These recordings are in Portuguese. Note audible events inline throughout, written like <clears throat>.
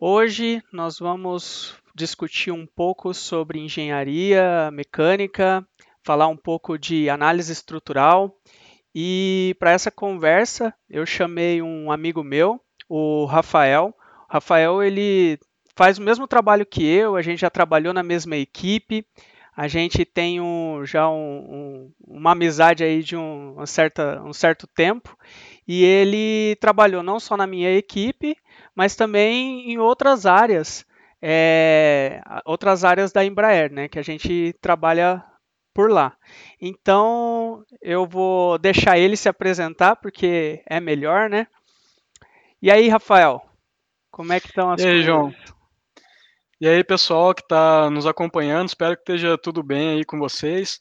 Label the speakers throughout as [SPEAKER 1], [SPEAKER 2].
[SPEAKER 1] Hoje nós vamos discutir um pouco sobre engenharia mecânica, falar um pouco de análise estrutural. E para essa conversa eu chamei um amigo meu, o Rafael. O Rafael ele faz o mesmo trabalho que eu, a gente já trabalhou na mesma equipe, a gente tem um, já um, um, uma amizade aí de um, certa, um certo tempo e ele trabalhou não só na minha equipe, mas também em outras áreas, é, outras áreas da Embraer, né, que a gente trabalha por lá. Então eu vou deixar ele se apresentar porque é melhor, né? E aí, Rafael, como é que estão as
[SPEAKER 2] e aí, coisas? João? E aí, pessoal que está nos acompanhando, espero que esteja tudo bem aí com vocês.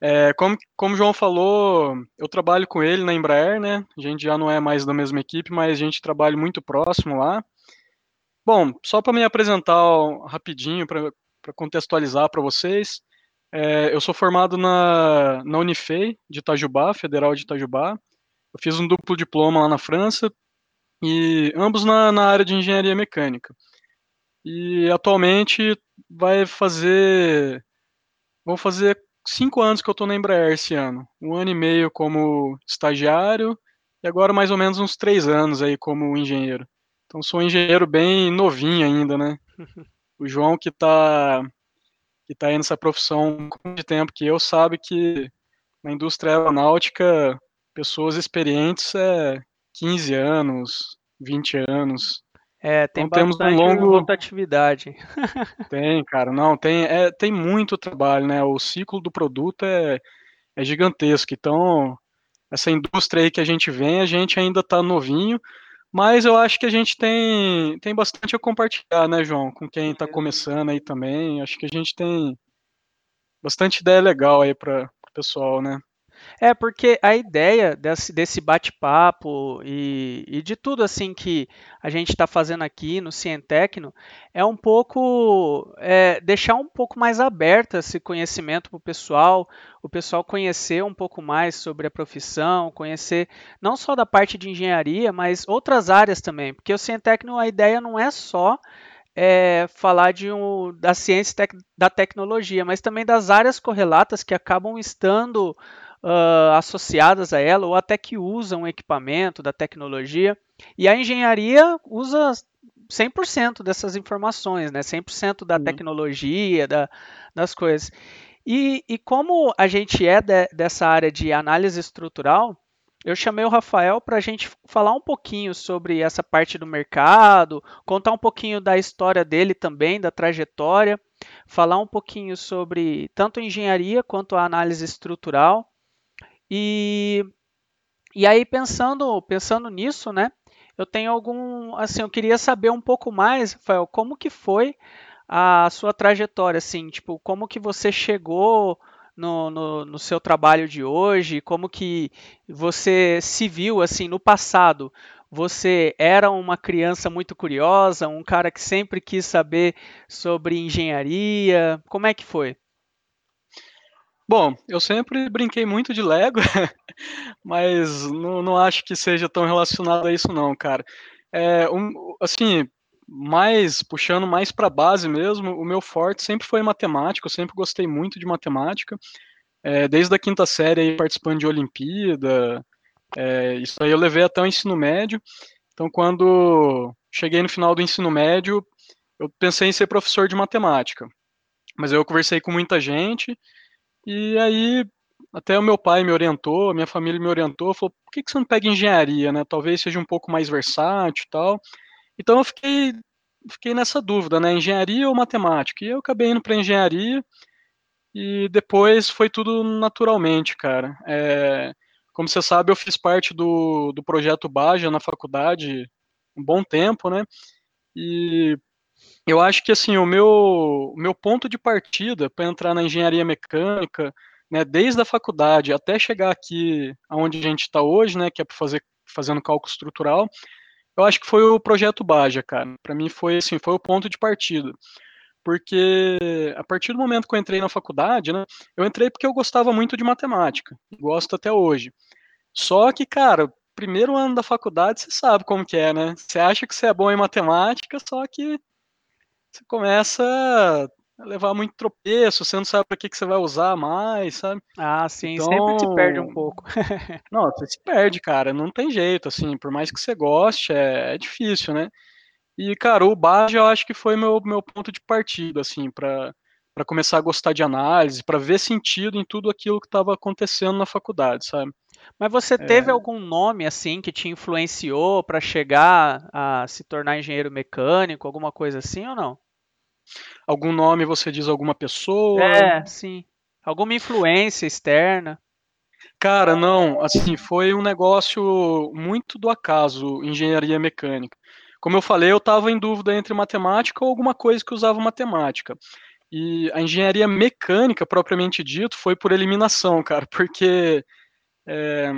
[SPEAKER 2] É, como, como o João falou, eu trabalho com ele na Embraer, né? A gente já não é mais da mesma equipe, mas a gente trabalha muito próximo lá. Bom, só para me apresentar rapidinho, para contextualizar para vocês, é, eu sou formado na, na Unifei de Itajubá, Federal de Itajubá. Eu fiz um duplo diploma lá na França, e ambos na, na área de engenharia mecânica. E atualmente vai fazer. Vou fazer cinco anos que eu estou na Embraer esse ano. Um ano e meio como estagiário e agora mais ou menos uns três anos aí como engenheiro. Então sou um engenheiro bem novinho ainda, né? <laughs> O João que está que tá aí nessa profissão com de tempo que eu sabe que na indústria aeronáutica pessoas experientes é 15 anos, 20 anos.
[SPEAKER 1] É, tem então, temos um longo rotatividade. <laughs>
[SPEAKER 2] tem, cara, não, tem, é, tem muito trabalho, né? O ciclo do produto é, é gigantesco. Então, essa indústria aí que a gente vem, a gente ainda está novinho, mas eu acho que a gente tem, tem bastante a compartilhar, né, João? Com quem está começando aí também. Acho que a gente tem bastante ideia legal aí para o pessoal, né?
[SPEAKER 1] É, porque a ideia desse, desse bate-papo e, e, de tudo assim que a gente está fazendo aqui no Cientecno é um pouco é, deixar um pouco mais aberto esse conhecimento para o pessoal, o pessoal conhecer um pouco mais sobre a profissão, conhecer não só da parte de engenharia, mas outras áreas também, porque o Cientecno a ideia não é só é, falar de um, da ciência tec, da tecnologia, mas também das áreas correlatas que acabam estando uh, associadas a ela ou até que usam o equipamento da tecnologia. E a engenharia usa 100% dessas informações, né? 100% da tecnologia, da, das coisas. E, e, como a gente é de, dessa área de análise estrutural, eu chamei o Rafael para a gente falar um pouquinho sobre essa parte do mercado, contar um pouquinho da história dele também, da trajetória, falar um pouquinho sobre tanto engenharia quanto a análise estrutural e, e aí pensando, pensando nisso, né? Eu tenho algum, assim, eu queria saber um pouco mais, Rafael, como que foi a sua trajetória, assim, tipo, como que você chegou no, no, no, seu trabalho de hoje, como que você se viu, assim, no passado. Você era uma criança muito curiosa, um cara que sempre quis saber sobre engenharia, como é que foi?
[SPEAKER 2] Bom, eu sempre brinquei muito de Lego, <laughs> mas não, não acho que seja tão relacionado a isso não, cara. É, um, assim, mais puxando mais para base mesmo, o meu forte sempre foi matemática, eu sempre gostei muito de matemática. É, desde a quinta série aí, participando de Olimpíada, é, isso aí eu levei até o ensino médio. Então, quando cheguei no final do ensino médio, eu pensei em ser professor de matemática. Mas eu conversei com muita gente, e aí, até o meu pai me orientou, a minha família me orientou, falou, por que, que você não pega engenharia, né? Talvez seja um pouco mais versátil e tal. Então eu fiquei, fiquei nessa dúvida, né? Engenharia ou matemática? E eu acabei indo para engenharia e depois foi tudo naturalmente, cara. É, como você sabe, eu fiz parte do, do projeto Baja na faculdade um bom tempo, né? E eu acho que assim o meu, o meu ponto de partida para entrar na engenharia mecânica, né, desde a faculdade até chegar aqui aonde a gente está hoje, né, que é para fazer fazendo cálculo estrutural, eu acho que foi o projeto Baja, cara. Para mim foi assim, foi o ponto de partida. Porque a partir do momento que eu entrei na faculdade, né, eu entrei porque eu gostava muito de matemática, gosto até hoje. Só que, cara, primeiro ano da faculdade, você sabe como que é, né? Você acha que você é bom em matemática, só que você começa a levar muito tropeço, você não sabe para que, que você vai usar mais, sabe?
[SPEAKER 1] Ah, sim, então, sempre se perde um pouco. <laughs>
[SPEAKER 2] não, você se perde, cara, não tem jeito, assim, por mais que você goste, é, é difícil, né? E, cara, o Baja eu acho que foi meu, meu ponto de partida, assim, para para começar a gostar de análise, para ver sentido em tudo aquilo que estava acontecendo na faculdade, sabe?
[SPEAKER 1] Mas você teve é... algum nome assim que te influenciou para chegar a se tornar engenheiro mecânico, alguma coisa assim ou não?
[SPEAKER 2] Algum nome você diz alguma pessoa?
[SPEAKER 1] É, sim. Alguma influência externa?
[SPEAKER 2] Cara, não, assim, foi um negócio muito do acaso, engenharia mecânica. Como eu falei, eu estava em dúvida entre matemática ou alguma coisa que usava matemática. E a engenharia mecânica, propriamente dito, foi por eliminação, cara, porque é,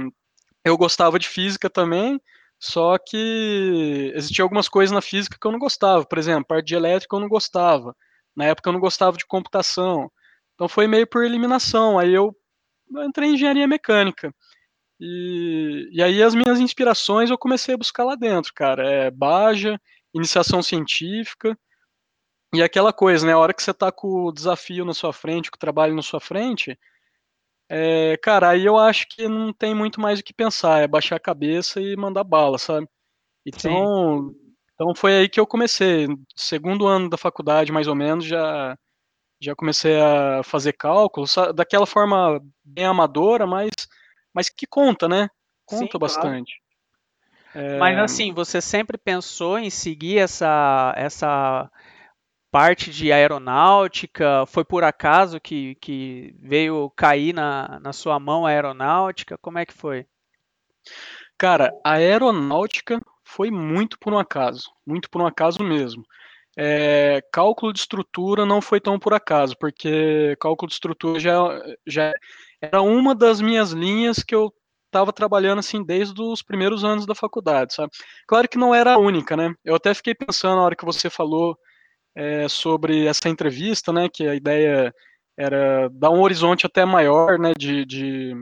[SPEAKER 2] eu gostava de física também, só que existiam algumas coisas na física que eu não gostava. Por exemplo, parte de elétrica eu não gostava. Na época eu não gostava de computação. Então foi meio por eliminação. Aí eu entrei em engenharia mecânica. E, e aí as minhas inspirações eu comecei a buscar lá dentro, cara. É Baja, iniciação científica. E aquela coisa, né? A hora que você tá com o desafio na sua frente, com o trabalho na sua frente, é, cara, aí eu acho que não tem muito mais o que pensar, é baixar a cabeça e mandar bala, sabe? Então, então foi aí que eu comecei. Segundo ano da faculdade, mais ou menos, já já comecei a fazer cálculos, daquela forma bem amadora, mas, mas que conta, né? Conta Sim, bastante.
[SPEAKER 1] Claro. É... Mas assim, você sempre pensou em seguir essa, essa parte de aeronáutica? Foi por acaso que, que veio cair na, na sua mão a aeronáutica? Como é que foi?
[SPEAKER 2] Cara, a aeronáutica foi muito por um acaso, muito por um acaso mesmo. É, cálculo de estrutura não foi tão por acaso, porque cálculo de estrutura já, já era uma das minhas linhas que eu estava trabalhando assim desde os primeiros anos da faculdade, sabe? Claro que não era a única, né? Eu até fiquei pensando na hora que você falou é, sobre essa entrevista, né, que a ideia era dar um horizonte até maior, né, de, de,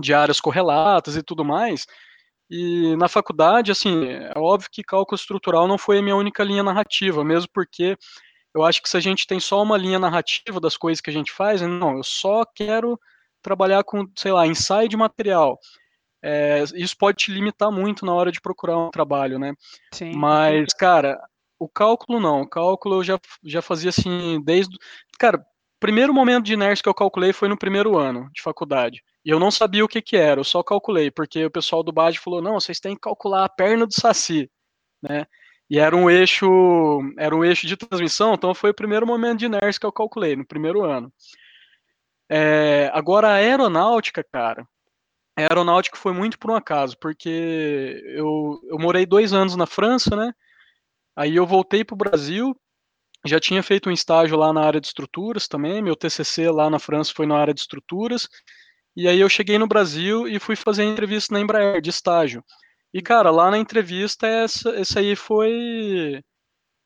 [SPEAKER 2] de áreas correlatas e tudo mais. E na faculdade, assim, é óbvio que cálculo estrutural não foi a minha única linha narrativa, mesmo porque eu acho que se a gente tem só uma linha narrativa das coisas que a gente faz, não, eu só quero trabalhar com, sei lá, ensaio de material. É, isso pode te limitar muito na hora de procurar um trabalho, né? Sim. Mas, cara, o cálculo não. O cálculo eu já, já fazia assim desde. Cara, primeiro momento de inércia que eu calculei foi no primeiro ano de faculdade. E eu não sabia o que, que era, eu só calculei, porque o pessoal do BAD falou: não, vocês têm que calcular a perna do Saci, né? E era um eixo, era um eixo de transmissão, então foi o primeiro momento de inércia que eu calculei, no primeiro ano. É, agora, a aeronáutica, cara, a aeronáutica foi muito por um acaso, porque eu, eu morei dois anos na França, né? Aí eu voltei para o Brasil, já tinha feito um estágio lá na área de estruturas também, meu TCC lá na França foi na área de estruturas, e aí eu cheguei no Brasil e fui fazer entrevista na Embraer, de estágio. E, cara, lá na entrevista, essa, essa aí foi...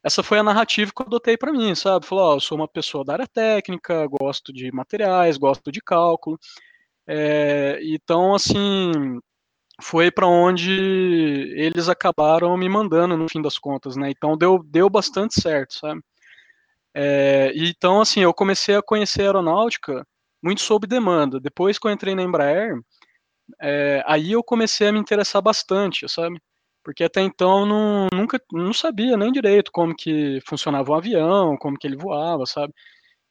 [SPEAKER 2] Essa foi a narrativa que eu adotei para mim, sabe? Falou, ó, eu sou uma pessoa da área técnica, gosto de materiais, gosto de cálculo. É, então, assim, foi para onde eles acabaram me mandando no fim das contas, né? Então deu, deu bastante certo, sabe? É, então, assim, eu comecei a conhecer a aeronáutica muito sob demanda. Depois que eu entrei na Embraer, é, aí eu comecei a me interessar bastante, sabe? Porque até então não, nunca não sabia nem direito como que funcionava um avião, como que ele voava, sabe?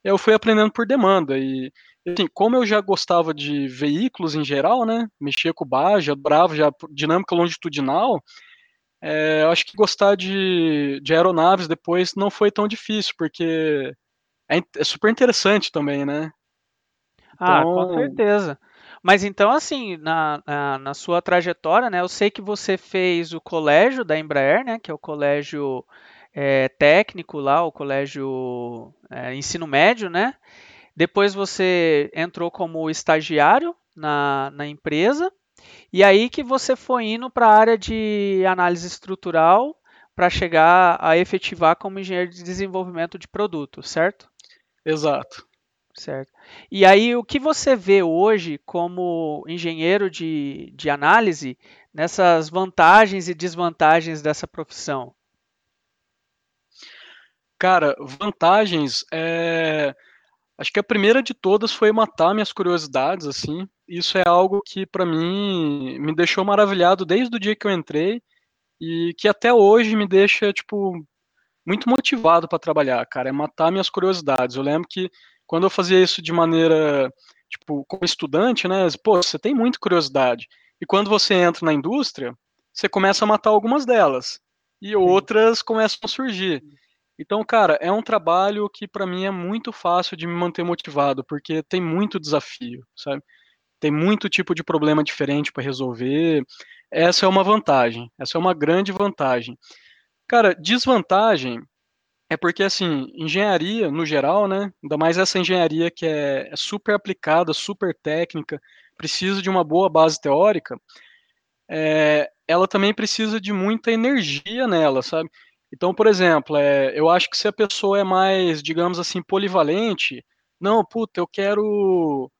[SPEAKER 2] Eu fui aprendendo por demanda e assim, como eu já gostava de veículos em geral, né? Mexia com Baja, adorava já dinâmica longitudinal. É, eu acho que gostar de, de aeronaves depois não foi tão difícil, porque é, é super interessante também, né?
[SPEAKER 1] Ah, com então certeza. Mas então, assim, na, na, na, sua trajetória, né? Eu sei que você fez o colégio da Embraer, né? Que é o colégio é, técnico lá, o colégio é, ensino médio, né? Depois você entrou como estagiário na, na empresa, e aí que você foi indo para a área de análise estrutural para chegar a efetivar como engenheiro de desenvolvimento de produto, certo?
[SPEAKER 2] Exato.
[SPEAKER 1] Certo. E aí, o que você vê hoje como engenheiro de, de análise nessas vantagens e desvantagens dessa profissão?
[SPEAKER 2] Cara, vantagens, é... acho que a primeira de todas foi matar minhas curiosidades, assim. Isso é algo que para mim me deixou maravilhado desde o dia que eu entrei e que até hoje me deixa tipo muito motivado para trabalhar, cara. É matar minhas curiosidades. Eu lembro que quando eu fazia isso de maneira tipo como estudante, né? Pô, você tem muita curiosidade. E quando você entra na indústria, você começa a matar algumas delas e outras começam a surgir. Então, cara, é um trabalho que para mim é muito fácil de me manter motivado, porque tem muito desafio, sabe? Tem muito tipo de problema diferente para resolver. Essa é uma vantagem, essa é uma grande vantagem. Cara, desvantagem é porque, assim, engenharia, no geral, né? Ainda mais essa engenharia que é, é super aplicada, super técnica, precisa de uma boa base teórica, é, ela também precisa de muita energia nela, sabe? Então, por exemplo, é, eu acho que se a pessoa é mais, digamos assim, polivalente, não, puta, eu quero,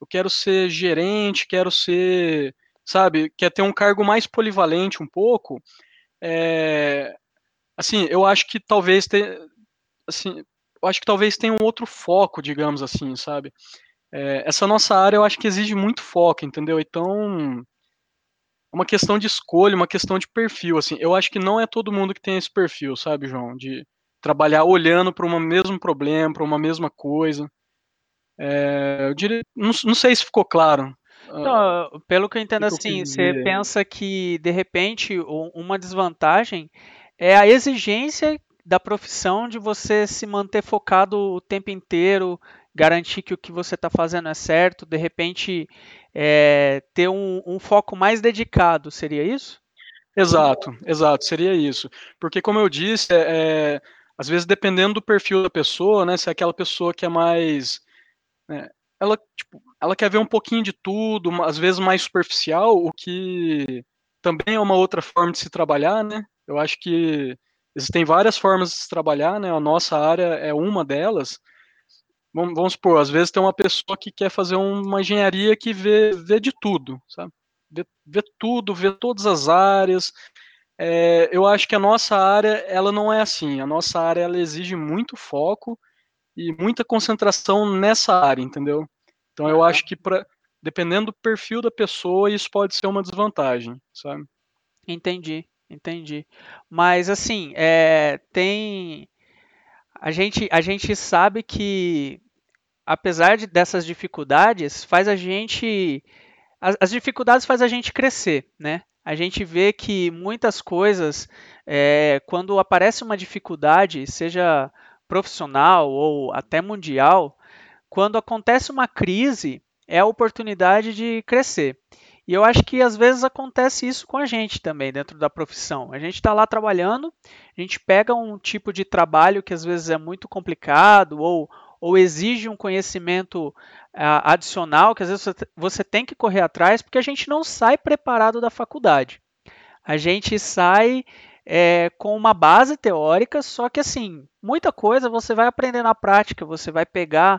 [SPEAKER 2] eu quero ser gerente, quero ser, sabe, quer ter um cargo mais polivalente um pouco, é, assim, eu acho que talvez ter, assim, eu acho que talvez tenha um outro foco, digamos assim, sabe? É, essa nossa área eu acho que exige muito foco, entendeu? Então, uma questão de escolha, uma questão de perfil, assim. Eu acho que não é todo mundo que tem esse perfil, sabe, João? De trabalhar olhando para um mesmo problema, para uma mesma coisa. É, eu diria, não, não, sei se ficou claro.
[SPEAKER 1] Não, pelo que eu entendo, que assim, você pensa que de repente uma desvantagem é a exigência da profissão de você se manter focado o tempo inteiro, garantir que o que você está fazendo é certo, de repente é, ter um, um, foco mais dedicado, seria isso?
[SPEAKER 2] Exato, exato, seria isso. Porque, como eu disse, é, é, às vezes dependendo do perfil da pessoa, né, se é aquela pessoa que é mais. Né, ela, tipo, ela quer ver um pouquinho de tudo, às vezes mais superficial, o que também é uma outra forma de se trabalhar, né? Eu acho que existem várias formas de se trabalhar, né? A nossa área é uma delas vamos, supor, às vezes tem uma pessoa que quer fazer uma engenharia que vê, vê de tudo, sabe? Vê, vê tudo, vê todas as áreas. É, eu acho que a nossa área, ela não é assim. A nossa área, ela exige muito foco e muita concentração nessa área, entendeu? Então eu acho que para dependendo do perfil da pessoa, isso pode ser uma desvantagem, sabe?
[SPEAKER 1] Entendi, entendi. Mas assim, é, tem a gente, a gente sabe que apesar de, dessas dificuldades, faz a gente. As, as, dificuldades faz a gente crescer, né? A gente vê que muitas coisas, é, quando aparece uma dificuldade, seja profissional ou até mundial, quando acontece uma crise, é a oportunidade de crescer. E eu acho que às vezes acontece isso com a gente também dentro da profissão. A gente está lá trabalhando, a gente pega um tipo de trabalho que às vezes é muito complicado ou ou exige um conhecimento uh, adicional que às vezes você, tem que correr atrás, porque a gente não sai preparado da faculdade. A gente sai é, com uma base teórica, só que assim, muita coisa você vai aprender na prática, você vai pegar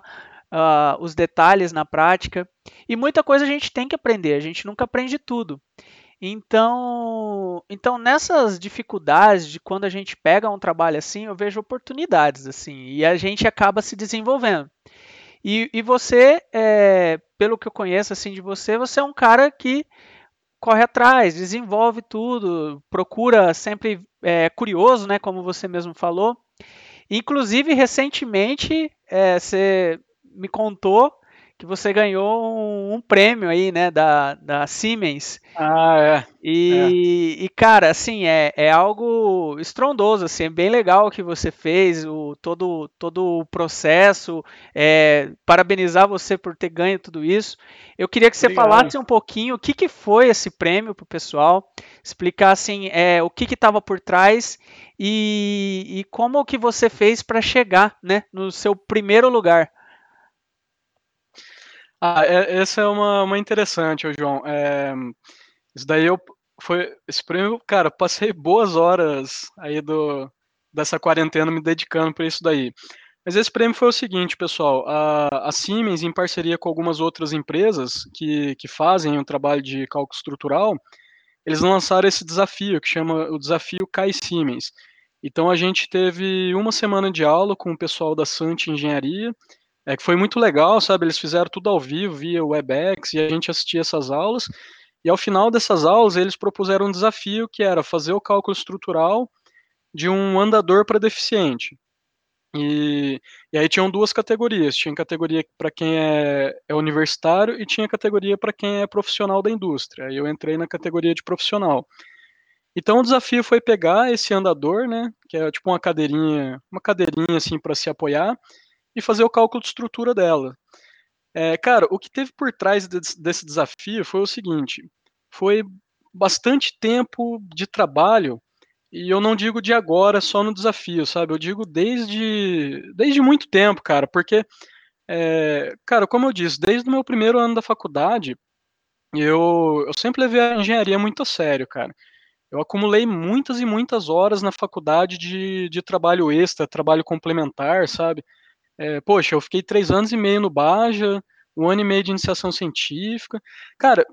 [SPEAKER 1] uh, os detalhes na prática, e muita coisa a gente tem que aprender, a gente nunca aprende tudo. Então, então nessas dificuldades de quando a gente pega um trabalho assim, eu vejo oportunidades assim e a gente acaba se desenvolvendo. E, e você, é, pelo que eu conheço assim de você, você é um cara que corre atrás, desenvolve tudo, procura sempre é, curioso, né, como você mesmo falou. Inclusive recentemente é, você me contou que você ganhou um, um, prêmio aí, né, da, da Siemens.
[SPEAKER 2] Ah, é.
[SPEAKER 1] E, é. e cara, assim, é, é algo estrondoso, assim, é bem legal o que você fez, o, todo, todo o processo, é, parabenizar você por ter ganho tudo isso. Eu queria que você Obrigado. falasse um pouquinho o que, que foi esse prêmio para o pessoal, explicar, assim, é, o que estava por trás e, e como que você fez para chegar, né, no seu primeiro lugar.
[SPEAKER 2] Ah, é, essa é uma, uma interessante, João. É, isso daí eu foi esse prêmio, cara, passei boas horas aí do dessa quarentena me dedicando para isso daí. Mas esse prêmio foi o seguinte, pessoal, a, a Siemens, em parceria com algumas outras empresas que, que fazem um trabalho de cálculo estrutural, eles lançaram esse desafio, que chama o desafio Kai Siemens. Então a gente teve uma semana de aula com o pessoal da Sant Engenharia, é, que foi muito legal, sabe? Eles fizeram tudo ao vivo, via WebEx, e a gente assistia essas aulas. E ao final dessas aulas, eles propuseram um desafio que era fazer o cálculo estrutural de um andador para deficiente. E, e, aí tinham duas categorias. Tinha categoria para quem é, é, universitário e tinha categoria para quem é profissional da indústria. E eu entrei na categoria de profissional. Então o desafio foi pegar esse andador, né, que é tipo uma cadeirinha, uma cadeirinha assim para se apoiar e fazer o cálculo de estrutura dela. É, cara, o que teve por trás desse, desafio foi o seguinte: foi bastante tempo de trabalho e eu não digo de agora só no desafio, sabe? Eu digo desde, desde muito tempo, cara, porque, é, cara, como eu disse, desde o meu primeiro ano da faculdade, eu, eu sempre levei a engenharia muito a sério, cara. Eu acumulei muitas e muitas horas na faculdade de, de trabalho extra, trabalho complementar, sabe? É, poxa, eu fiquei três anos e meio no Baja, um ano e meio de iniciação científica. Cara,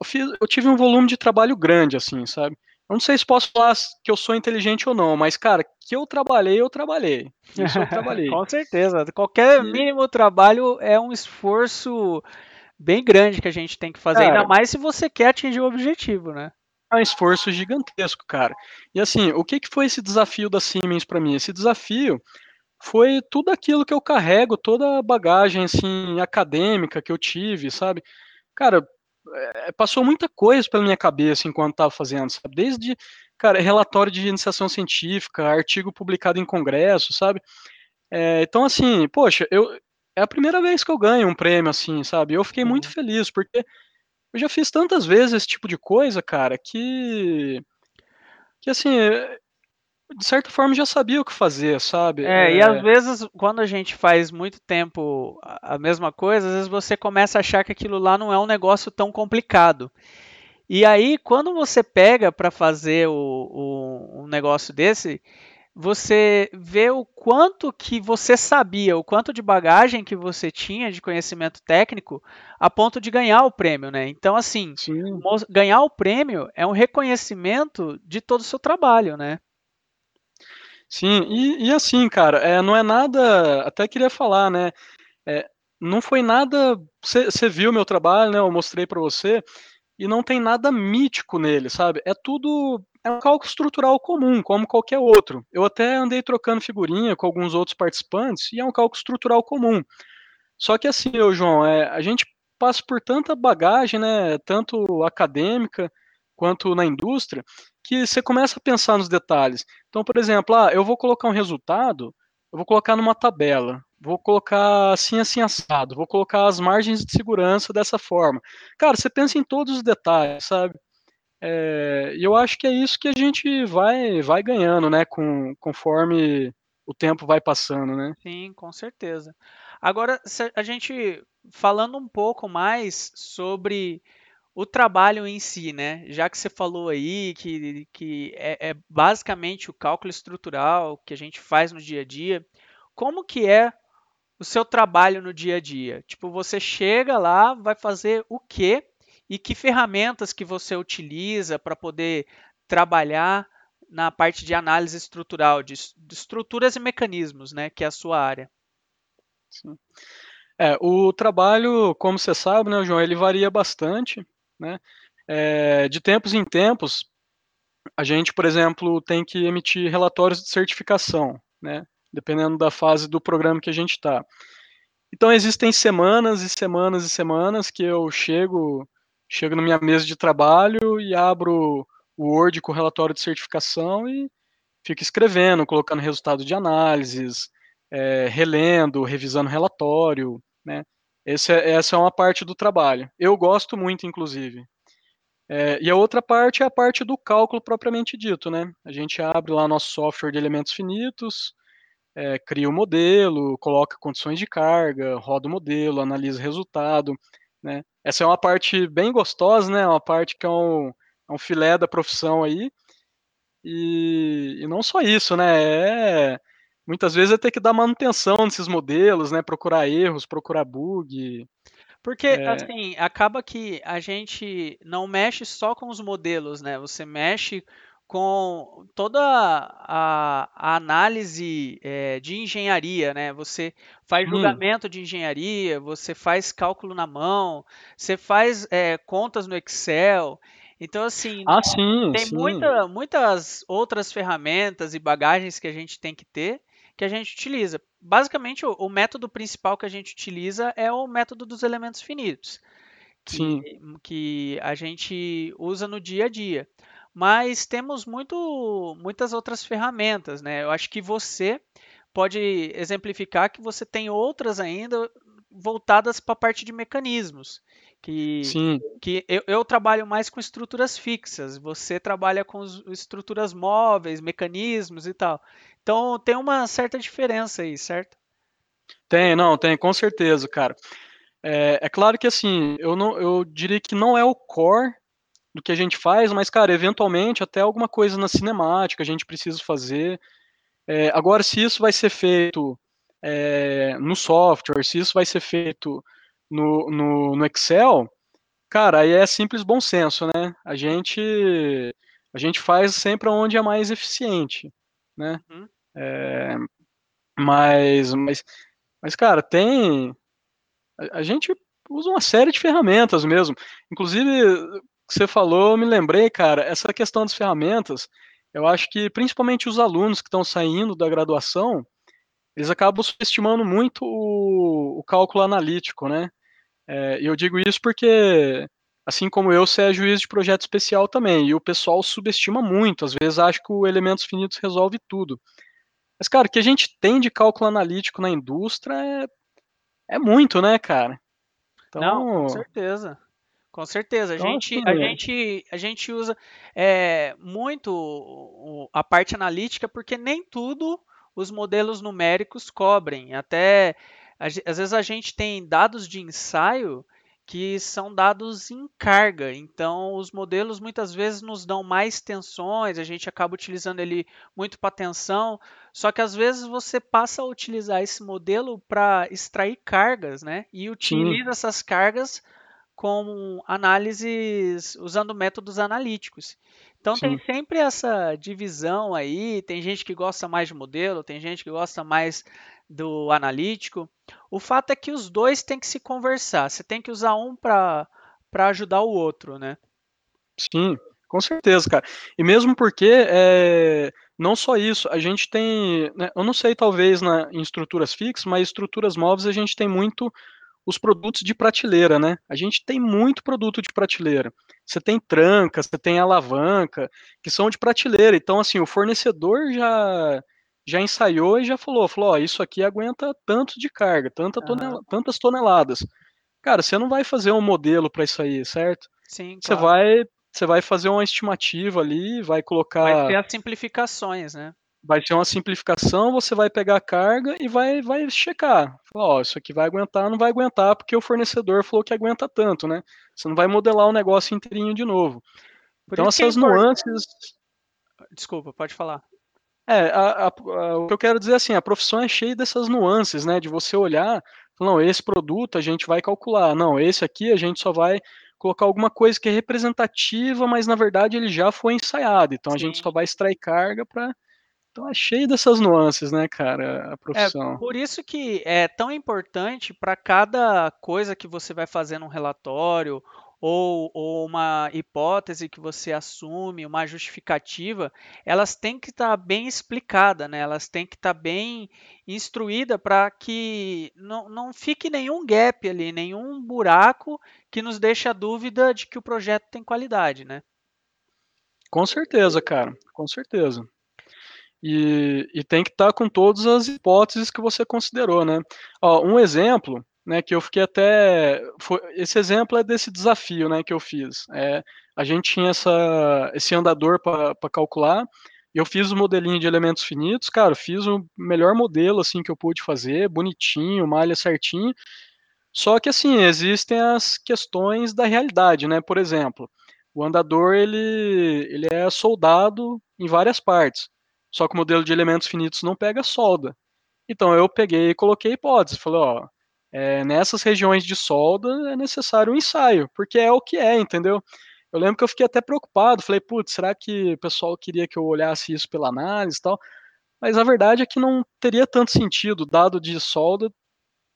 [SPEAKER 2] eu, fiz, eu tive um volume de trabalho grande, assim, sabe? Eu não sei se posso falar que eu sou inteligente ou não, mas, cara, que eu trabalhei, eu trabalhei. Isso eu <laughs> trabalhei.
[SPEAKER 1] Com certeza. Qualquer e... mínimo trabalho é um esforço bem grande que a gente tem que fazer, cara, ainda mais se você quer atingir o objetivo, né?
[SPEAKER 2] É um esforço gigantesco, cara. E assim, o que, que foi esse desafio da Siemens para mim? Esse desafio foi tudo aquilo que eu carrego, toda a bagagem assim acadêmica que eu tive, sabe? Cara, é, passou muita coisa pela minha cabeça enquanto estava fazendo, sabe? Desde, cara, relatório de iniciação científica, artigo publicado em congresso, sabe? É, então, assim, poxa, eu, é a primeira vez que eu ganho um prêmio, assim, sabe? Eu fiquei muito uhum. feliz, porque eu já fiz tantas vezes esse tipo de coisa, cara, que. que, assim, de certa forma já sabia o que fazer, sabe?
[SPEAKER 1] É, é, e às vezes quando a gente faz muito tempo a mesma coisa, às vezes você começa a achar que aquilo lá não é um negócio tão complicado. E aí, quando você pega para fazer o, o, um negócio desse, você vê o quanto que você sabia, o quanto de bagagem que você tinha de conhecimento técnico a ponto de ganhar o prêmio, né? Então, assim, Sim. ganhar o prêmio é um reconhecimento de todo o seu trabalho, né?
[SPEAKER 2] Sim, e, e assim, cara, é, não é nada. Até queria falar, né? É, não foi nada. Você viu meu trabalho, né? Eu mostrei para você, e não tem nada mítico nele, sabe? É tudo. É um cálculo estrutural comum, como qualquer outro. Eu até andei trocando figurinha com alguns outros participantes, e é um cálculo estrutural comum. Só que assim, eu, João, é, a gente passa por tanta bagagem, né? Tanto acadêmica quanto na indústria, que você começa a pensar nos detalhes. Então, por exemplo, ah, eu vou colocar um resultado, eu vou colocar numa tabela, vou colocar assim, assim, assado, vou colocar as margens de segurança dessa forma. Cara, você pensa em todos os detalhes, sabe? É, e eu acho que é isso que a gente vai, vai ganhando, né, com, conforme o tempo vai passando, né?
[SPEAKER 1] Sim, com certeza. Agora, a gente falando um pouco mais sobre o trabalho em si, né? Já que você falou aí que, que é, é, basicamente o cálculo estrutural que a gente faz no dia a dia, como que é o seu trabalho no dia a dia? Tipo, você chega lá, vai fazer o quê e que ferramentas que você utiliza para poder trabalhar na parte de análise estrutural, de, de, estruturas e mecanismos, né? Que é a sua área.
[SPEAKER 2] Sim. É, o trabalho, como você sabe, né, João, ele varia bastante. Né? É, de tempos em tempos, a gente, por exemplo, tem que emitir relatórios de certificação, né? dependendo da fase do programa que a gente está. Então existem semanas e semanas e semanas que eu chego, chego na minha mesa de trabalho e abro o Word com o relatório de certificação e fico escrevendo, colocando resultado de análises, é, relendo, revisando relatório, né? Esse é, essa é uma parte do trabalho. Eu gosto muito, inclusive. É, e a outra parte é a parte do cálculo propriamente dito, né? A gente abre lá nosso software de elementos finitos, é, cria o um modelo, coloca condições de carga, roda o modelo, analisa o resultado, né? Essa é uma parte bem gostosa, né? Uma parte que é um, é um filé da profissão aí. E, e não só isso, né? É, muitas vezes é ter que dar manutenção nesses modelos, né, procurar erros, procurar bug.
[SPEAKER 1] Porque,
[SPEAKER 2] É,
[SPEAKER 1] assim, acaba que a gente não mexe só com os modelos, né? Você mexe com toda a, a análise é, de engenharia, né? Você faz
[SPEAKER 2] sim,
[SPEAKER 1] julgamento de engenharia, você faz cálculo na mão, você faz é, contas no Excel. Então, assim,
[SPEAKER 2] ah, sim,
[SPEAKER 1] tem
[SPEAKER 2] sim,
[SPEAKER 1] muita, muitas outras ferramentas e bagagens que a gente tem que ter que a gente utiliza. Basicamente, o, o método principal que a gente utiliza é o método dos elementos finitos, que,
[SPEAKER 2] sim,
[SPEAKER 1] que a gente usa no dia a dia. Mas temos muito, muitas outras ferramentas, né? Eu acho que você pode exemplificar que você tem outras ainda voltadas para a parte de mecanismos, que,
[SPEAKER 2] sim.
[SPEAKER 1] que eu, eu trabalho mais com estruturas fixas, você trabalha com estruturas móveis, mecanismos e tal. Então tem uma certa diferença aí, certo?
[SPEAKER 2] Tem, não, tem, com certeza, cara. É, é claro que assim, eu não, eu diria que não é o core do que a gente faz, mas, cara, eventualmente até alguma coisa na cinemática a gente precisa fazer. É, agora, se isso vai ser feito é, no software, se isso vai ser feito no, no, no Excel, cara, aí é simples bom senso, né? A gente, a gente faz sempre onde é mais eficiente, né?
[SPEAKER 1] Uhum.
[SPEAKER 2] Mas, mas, mas cara, tem. A, a gente usa uma série de ferramentas mesmo. Inclusive, você falou, eu me lembrei, cara, essa questão das ferramentas, eu acho que principalmente os alunos que estão saindo da graduação, eles acabam subestimando muito o, o cálculo analítico, né? É, eu digo isso porque, assim como eu, você é juiz de projeto especial também, e o pessoal subestima muito, às vezes acha que o elementos finitos resolve tudo. Mas, cara, o que a gente tem de cálculo analítico na indústria é, é muito, né, cara?
[SPEAKER 1] Não, com
[SPEAKER 2] Então,
[SPEAKER 1] certeza. Com certeza, a
[SPEAKER 2] então
[SPEAKER 1] gente, a
[SPEAKER 2] assim,
[SPEAKER 1] gente, a gente usa é, muito a parte analítica porque nem tudo os modelos numéricos cobrem. Até às vezes a gente tem dados de ensaio que são dados em carga. Então, os modelos muitas vezes nos dão mais tensões, a gente acaba utilizando ele muito para tensão. Só que às vezes você passa a utilizar esse modelo para extrair cargas, né? E
[SPEAKER 2] sim,
[SPEAKER 1] utiliza essas cargas com análises usando métodos analíticos. Então tem
[SPEAKER 2] sim,
[SPEAKER 1] sempre essa divisão aí, tem gente que gosta mais de modelo, tem gente que gosta mais do analítico. O fato é que os dois têm que se conversar. Você tem que usar um para para ajudar o outro, né?
[SPEAKER 2] sim, com certeza, cara. E mesmo porque, é, não só isso, a gente tem, né, eu não sei, talvez na, em estruturas fixas, mas estruturas móveis a gente tem muito os produtos de prateleira, né? A gente tem muito produto de prateleira. Você tem tranca, você tem alavanca, que são de prateleira. Então, assim, o fornecedor já já ensaiou e já falou, falou, ó, isso aqui aguenta tanto de carga, tanta tonela,
[SPEAKER 1] Aham.
[SPEAKER 2] tantas toneladas. Cara, você não vai fazer um modelo para isso aí, certo?
[SPEAKER 1] Sim,
[SPEAKER 2] Você
[SPEAKER 1] claro.
[SPEAKER 2] vai você vai fazer uma estimativa ali, vai
[SPEAKER 1] Vai ser
[SPEAKER 2] colocar
[SPEAKER 1] as simplificações, né?
[SPEAKER 2] Vai ser uma simplificação, você vai pegar a carga e vai, vai checar. Falar, ó, isso aqui vai aguentar, não vai aguentar, porque o fornecedor falou que aguenta tanto, né? Você não vai modelar o negócio inteirinho de novo.
[SPEAKER 1] Por
[SPEAKER 2] Então
[SPEAKER 1] é
[SPEAKER 2] essas
[SPEAKER 1] importante.
[SPEAKER 2] nuances.
[SPEAKER 1] Desculpa, pode falar.
[SPEAKER 2] É, a- a- a- o que eu quero dizer é assim, a profissão é cheia dessas nuances, né? De você olhar, não, esse produto a gente vai calcular, não, esse aqui a gente só vai colocar alguma coisa que é representativa, mas na verdade ele já foi ensaiado, então a gente
[SPEAKER 1] Sim.
[SPEAKER 2] só vai extrair carga para Então é cheio dessas nuances, né, cara, a
[SPEAKER 1] É,
[SPEAKER 2] profissão.
[SPEAKER 1] por isso que é tão importante para cada coisa que você vai fazer num relatório ou, ou uma hipótese que você assume, uma justificativa, elas têm que estar bem explicadas, né? Elas têm que estar bem instruídas para que não, não fique nenhum gap ali, nenhum buraco que nos deixe a dúvida de que o projeto tem qualidade, né?
[SPEAKER 2] Com certeza, cara, com certeza. E, e tem que estar com todas as hipóteses que você considerou, né? Ó, um exemplo, né, que eu fiquei até, foi, esse exemplo é desse desafio, né, que eu fiz. É, a gente tinha essa, esse andador para calcular, eu fiz o modelinho de elementos finitos, cara, fiz o melhor modelo assim que eu pude fazer, bonitinho, malha certinho. Só que assim, existem as questões da realidade, né? Por exemplo, o andador ele, ele é soldado em várias partes. Só que o modelo de elementos finitos não pega solda. Então eu peguei e coloquei hipótese, falei, ó, é, nessas regiões de solda é necessário um ensaio, porque é o que é, entendeu? Eu lembro que eu fiquei até preocupado, falei, putz, será que o pessoal queria que eu olhasse isso pela análise e tal? Mas a verdade é que não teria tanto sentido, dado de solda,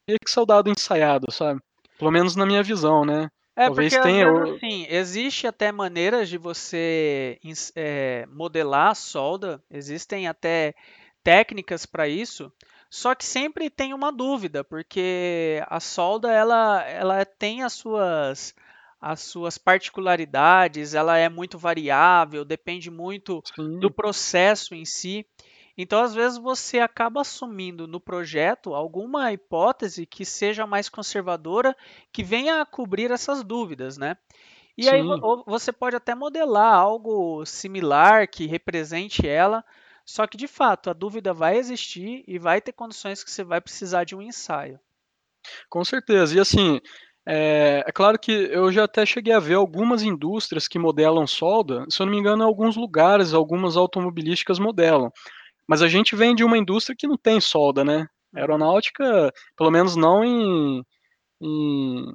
[SPEAKER 2] teria que ser o dado ensaiado, sabe? Pelo menos na minha visão, né?
[SPEAKER 1] É, porque às vezes, assim, existe até maneiras de você é, modelar a solda, existem até técnicas para isso, só que sempre tem uma dúvida, porque a solda ela, ela tem as suas, as suas particularidades, ela é muito variável, depende muito
[SPEAKER 2] Sim.
[SPEAKER 1] do processo em si. Então, às vezes, você acaba assumindo no projeto alguma hipótese que seja mais conservadora, que venha a cobrir essas dúvidas, né? E aí
[SPEAKER 2] Sim.
[SPEAKER 1] você pode até modelar algo similar que represente ela, só que de fato a dúvida vai existir e vai ter condições que você vai precisar de um ensaio.
[SPEAKER 2] Com certeza. E assim, é, é, claro que eu já até cheguei a ver algumas indústrias que modelam solda, se eu não me engano, em alguns lugares, algumas automobilísticas modelam. Mas a gente vem de uma indústria que não tem solda, né? Aeronáutica, pelo menos não em, em,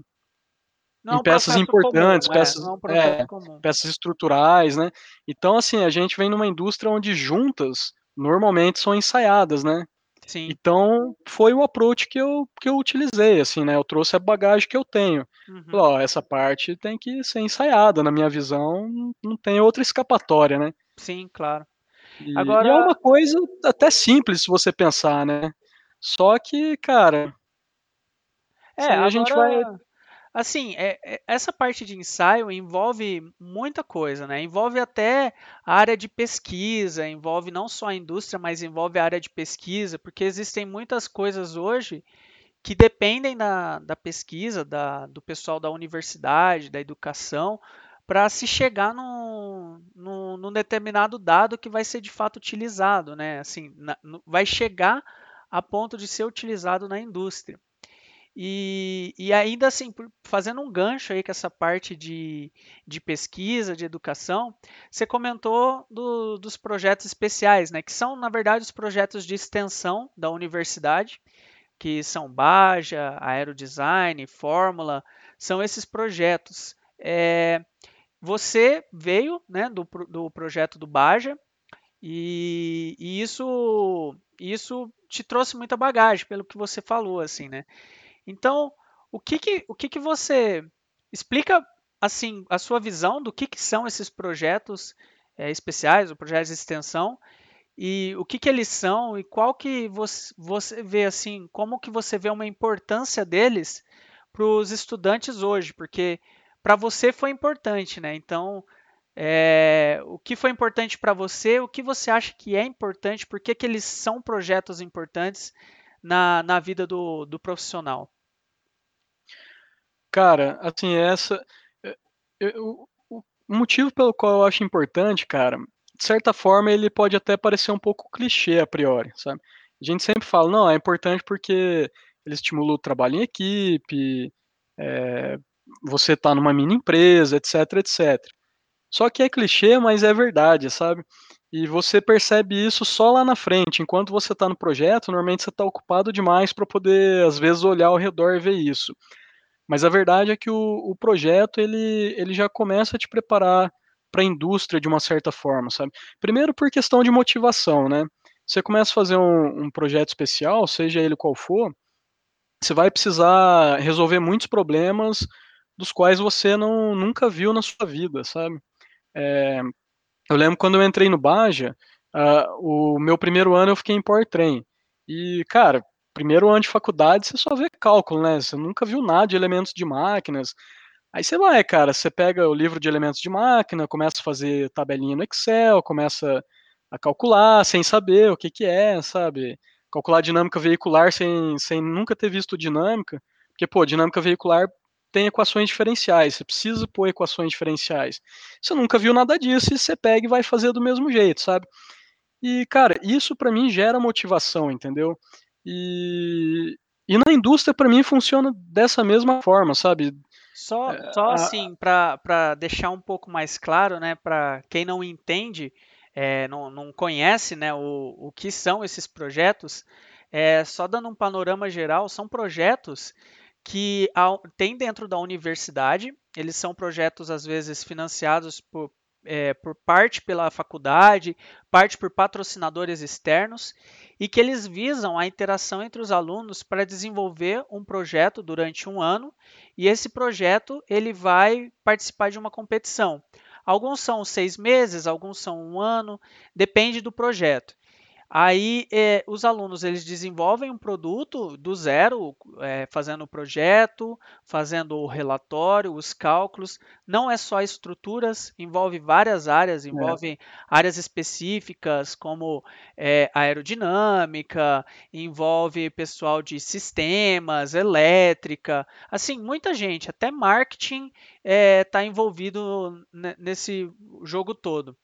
[SPEAKER 1] não
[SPEAKER 2] em peças importantes,
[SPEAKER 1] comum,
[SPEAKER 2] peças,
[SPEAKER 1] é,
[SPEAKER 2] é, peças estruturais, né? Então, assim, a gente vem numa indústria onde juntas normalmente são ensaiadas, né?
[SPEAKER 1] Sim.
[SPEAKER 2] Então, foi o approach que eu, que eu utilizei, assim, né? Eu trouxe a bagagem que eu tenho.
[SPEAKER 1] Uhum.
[SPEAKER 2] Falei, ó, essa parte tem que ser ensaiada, na minha visão, não tem outra escapatória, né?
[SPEAKER 1] Sim, claro.
[SPEAKER 2] E,
[SPEAKER 1] Agora...
[SPEAKER 2] e é uma coisa até simples se você pensar, né? Só que, cara.
[SPEAKER 1] É, agora, a gente vai. Assim, é, é, essa parte de ensaio envolve muita coisa, né? Envolve até a área de pesquisa, envolve não só a indústria, mas envolve a área de pesquisa, porque existem muitas coisas hoje que dependem da, da pesquisa, da, do pessoal da universidade, da educação, para se chegar num, num, num, determinado dado que vai ser de fato utilizado, né? Assim, na, no, vai chegar a ponto de ser utilizado na indústria. E, e, ainda assim, fazendo um gancho aí com essa parte de, de pesquisa, de educação, você comentou do, dos projetos especiais, né? Que são, na verdade, os projetos de extensão da universidade, que são Baja, Aerodesign, Fórmula, são esses projetos. É, você veio né, do, do projeto do Baja e, e, isso, isso te trouxe muita bagagem, pelo que você falou, assim, né? Então, o que que, o que, que você explica, assim, a sua visão do que, que são esses projetos é, especiais, o projeto de extensão, e o que, que eles são e qual que você, você vê, assim, como que você vê uma importância deles para os estudantes hoje, porque para você foi importante, né? Então, é, o que foi importante para você, o que você acha que é importante, por que, que eles são projetos importantes na, na vida do, do profissional?
[SPEAKER 2] Cara, assim, essa. Eu, o motivo pelo qual eu acho importante, cara, de certa forma ele pode até parecer um pouco clichê a priori, sabe? A gente sempre fala, não, é importante porque ele estimula o trabalho em equipe, é, você tá numa mini empresa, etc, etc. Só que é clichê, mas é verdade, sabe? E você percebe isso só lá na frente. Enquanto você está no projeto, normalmente você está ocupado demais para poder, às vezes, olhar ao redor e ver isso. Mas a verdade é que o, o projeto ele, ele já começa a te preparar para a indústria de uma certa forma, sabe? Primeiro por questão de motivação, né? Você começa a fazer um, um projeto especial, seja ele qual for, você vai precisar resolver muitos problemas dos quais você não, nunca viu na sua vida, sabe? É, eu lembro quando eu entrei no Baja, uh, o meu primeiro ano eu fiquei em Portrem. E, cara, primeiro ano de faculdade você só vê cálculo, né? Você nunca viu nada de elementos de máquinas. Aí você vai, cara, você pega o livro de elementos de máquina, começa a fazer tabelinha no Excel, começa a calcular sem saber o que que é, sabe? Calcular dinâmica veicular sem, sem nunca ter visto dinâmica. Porque, pô, dinâmica veicular tem equações diferenciais, você precisa pôr equações diferenciais. Você nunca viu nada disso e você pega e vai fazer do mesmo jeito, sabe? E, cara, isso para mim gera motivação, entendeu? E, e na indústria, para mim, funciona dessa mesma forma, sabe?
[SPEAKER 1] Só, é, só assim, para deixar um pouco mais claro, né, para quem não entende, é, não, não, conhece né, o, o que são esses projetos, é, só dando um panorama geral, são projetos que tem dentro da universidade, eles são projetos às vezes financiados por, é, por parte pela faculdade, parte por patrocinadores externos, e que eles visam a interação entre os alunos para desenvolver um projeto durante um ano, e esse projeto ele vai participar de uma competição. Alguns são seis meses, alguns são um ano, depende do projeto. Aí é, os alunos eles desenvolvem um produto do zero, é, fazendo o projeto, fazendo o relatório, os cálculos. Não é só estruturas, envolve várias áreas, é. envolve é. áreas específicas como é, aerodinâmica, envolve pessoal de sistemas, elétrica, assim muita gente, até marketing está envolvido nesse jogo todo.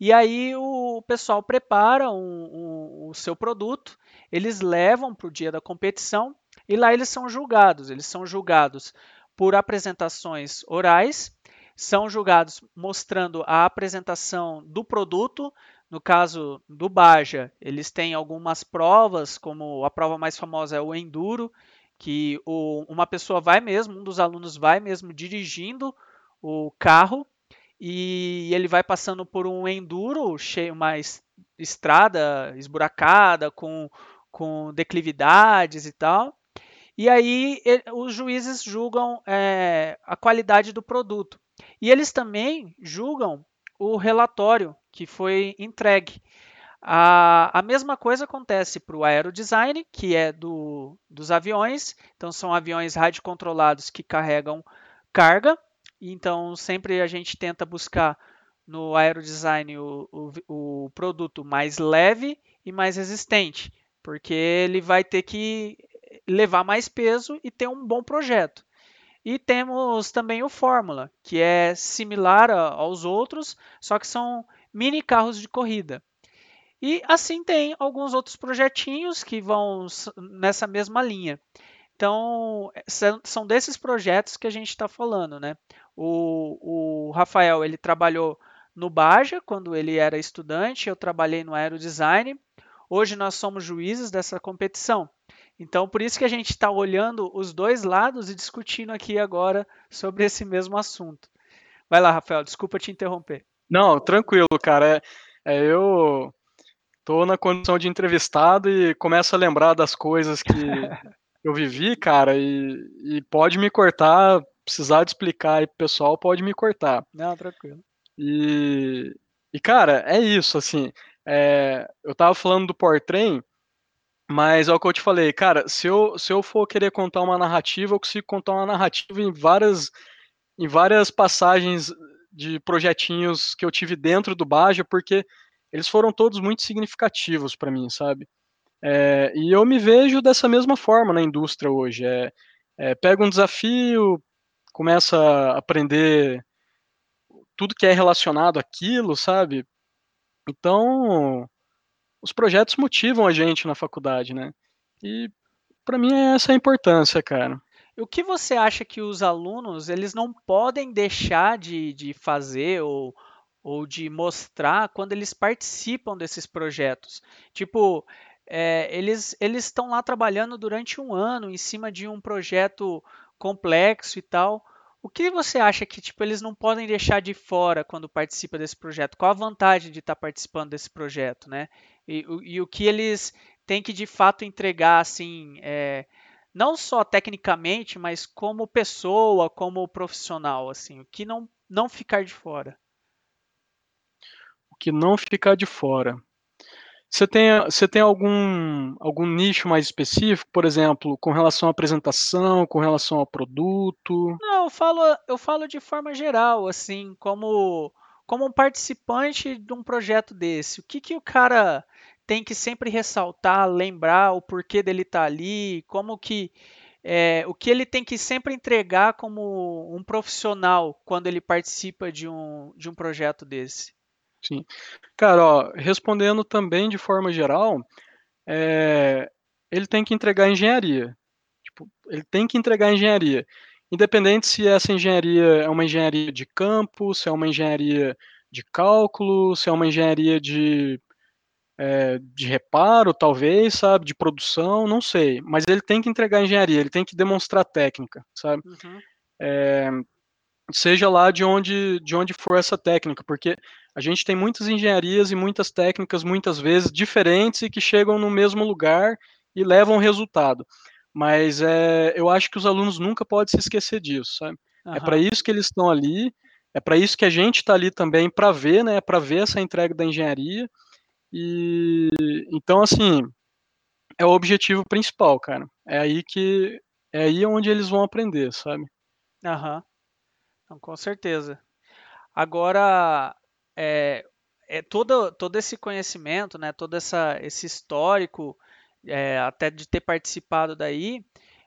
[SPEAKER 1] E aí o pessoal prepara um, um, o seu produto, eles levam para o dia da competição e lá eles são julgados. Eles são julgados por apresentações orais, são julgados mostrando a apresentação do produto. No caso do Baja, eles têm algumas provas, como a prova mais famosa é o Enduro, que o, uma pessoa vai mesmo, um dos alunos vai mesmo dirigindo o carro e ele vai passando por um enduro cheio, uma estrada esburacada com, com declividades e tal. E aí ele, os juízes julgam é, a qualidade do produto. E eles também julgam o relatório que foi entregue. A, a mesma coisa acontece para o aerodesign, que é do, dos aviões. Então, são aviões radiocontrolados que carregam carga. Então, sempre a gente tenta buscar no aerodesign o, o, o produto mais leve e mais resistente, porque ele vai ter que levar mais peso e ter um bom projeto. E temos também o Fórmula, que é similar a, aos outros, só que são mini carros de corrida. E assim tem alguns outros projetinhos que vão nessa mesma linha. Então, são desses projetos que a gente está falando, né? O, o Rafael ele trabalhou no Baja quando ele era estudante, eu trabalhei no Aerodesign. Hoje nós somos juízes dessa competição. Então, por isso que a gente está olhando os dois lados e discutindo aqui agora sobre esse mesmo assunto. Vai lá, Rafael, desculpa te interromper.
[SPEAKER 2] Não, tranquilo, cara. É, é, eu tô na condição de entrevistado e começo a lembrar das coisas que <laughs> eu vivi, cara, e, e pode me cortar precisar de explicar aí pro pessoal, pode me cortar.
[SPEAKER 1] Não, tranquilo.
[SPEAKER 2] E, e cara, é isso, assim. É, eu tava falando do Portrem, mas é o que eu te falei, cara, se eu, se eu for querer contar uma narrativa, eu consigo contar uma narrativa em várias, em várias passagens de projetinhos que eu tive dentro do Baja, porque eles foram todos muito significativos para mim, sabe? É, e eu me vejo dessa mesma forma na indústria hoje. É, é, pega um desafio, começa a aprender tudo que é relacionado àquilo, sabe? Então, os projetos motivam a gente na faculdade, né? E para mim é essa a importância, cara.
[SPEAKER 1] O que você acha que os alunos eles não podem deixar de, de fazer ou, ou de mostrar quando eles participam desses projetos? Tipo, é, eles estão lá trabalhando durante um ano em cima de um projeto complexo e tal. O que você acha que tipo, eles não podem deixar de fora quando participa desse projeto? Qual a vantagem de estar participando desse projeto, né? E, e o que eles têm que de fato entregar, assim, é, não só tecnicamente, mas como pessoa, como profissional, assim, o que não, não ficar de fora?
[SPEAKER 2] O que não ficar de fora. Você tem, você tem algum, algum nicho mais específico, por exemplo, com relação à apresentação, com relação ao produto?
[SPEAKER 1] Não, eu falo, eu falo de forma geral, assim, como, como um participante de um projeto desse. O que, que o cara tem que sempre ressaltar, lembrar o porquê dele estar tá ali, como que é, o que ele tem que sempre entregar como um profissional quando ele participa de um, de um projeto desse.
[SPEAKER 2] Sim. Cara, ó, respondendo também de forma geral, é, ele tem que entregar engenharia. Tipo, ele tem que entregar engenharia. Independente se essa engenharia é uma engenharia de campo, se é uma engenharia de cálculo, se é uma engenharia de, é, de reparo, talvez, sabe, de produção, não sei. Mas ele tem que entregar engenharia, ele tem que demonstrar técnica, sabe? Uhum. É, seja lá de onde, de onde for essa técnica, porque a gente tem muitas engenharias e muitas técnicas, muitas vezes, diferentes e que chegam no mesmo lugar e levam resultado. Mas é, eu acho que os alunos nunca podem se esquecer disso, sabe? Uhum. É para isso que eles estão ali, é para isso que a gente está ali também para ver, né? Para ver essa entrega da engenharia. E então, assim, é o objetivo principal, cara. É aí que é aí onde eles vão aprender, sabe?
[SPEAKER 1] Aham. Uhum. com certeza. Agora, é, é todo, todo esse conhecimento, né, todo essa, esse histórico, é, até de ter participado daí,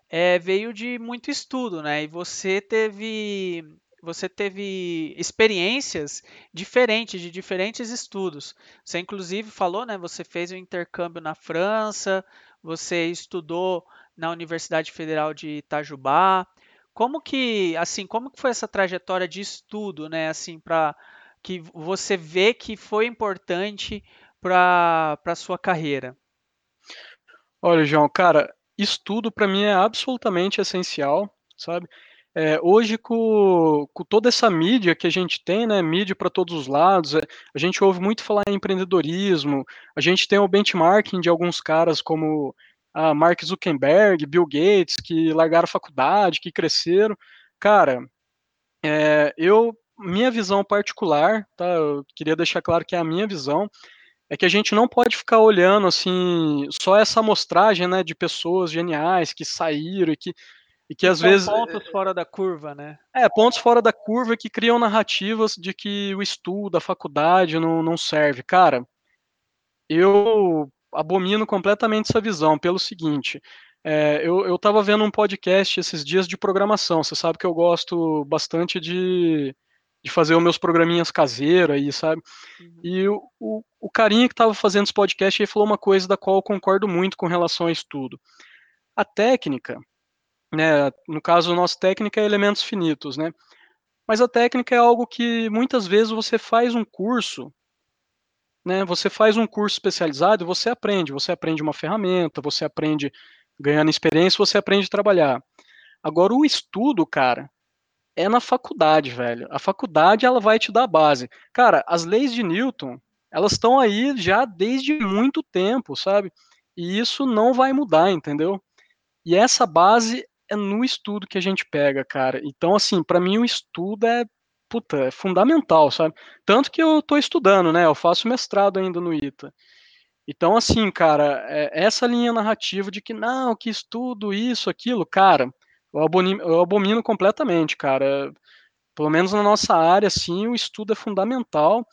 [SPEAKER 1] é, veio de muito estudo, né? E você teve você teve experiências diferentes de diferentes estudos. Você inclusive falou, né? Você fez um intercâmbio na França, você estudou na Universidade Federal de Itajubá. Como que, assim, como que foi essa trajetória de estudo, né? Assim, para que você vê que foi importante para a sua carreira?
[SPEAKER 2] Olha, João, cara, estudo para mim é absolutamente essencial, sabe? É, hoje, com, com, toda essa mídia que a gente tem, né, mídia para todos os lados, é, a gente ouve muito falar em empreendedorismo, a gente tem o benchmarking de alguns caras como a Mark Zuckerberg, Bill Gates, que largaram a faculdade, que cresceram. Cara, é, eu minha visão particular, tá? Eu queria deixar claro que é a minha visão, é que a gente não pode ficar olhando assim só essa amostragem, né, de pessoas geniais que saíram e que e que, às vezes
[SPEAKER 1] pontos fora da curva, né?
[SPEAKER 2] É, pontos fora da curva que criam narrativas de que o estudo, a faculdade não, não serve. Cara, eu abomino completamente essa visão pelo seguinte, é, eu estava vendo um podcast esses dias de programação. Você sabe que eu gosto bastante de, de fazer os meus programinhas caseiros aí, sabe? Uhum. E o, o, o, carinha que estava fazendo esse podcast ele falou uma coisa da qual eu concordo muito com relação a estudo. A técnica, né, no caso, nossa técnica é elementos finitos, né? Mas a técnica é algo que muitas vezes você faz um curso né, você faz um curso especializado e você aprende, você aprende uma ferramenta, você aprende ganhando experiência, você aprende a trabalhar. Agora o estudo, cara, é na faculdade, velho. A faculdade ela vai te dar a base. Cara, as leis de Newton, elas estão aí já desde muito tempo, sabe? E isso não vai mudar, entendeu? E essa base é no estudo que a gente pega, cara. Então, assim, para mim o estudo é, puta, é fundamental, sabe? Tanto que eu tô estudando, né? Eu faço mestrado ainda no ITA. Então, assim, cara, é, essa linha narrativa de que não, que estudo isso, aquilo, cara, eu abomino, eu abomino completamente, cara. Pelo menos na nossa área, sim, o estudo é fundamental.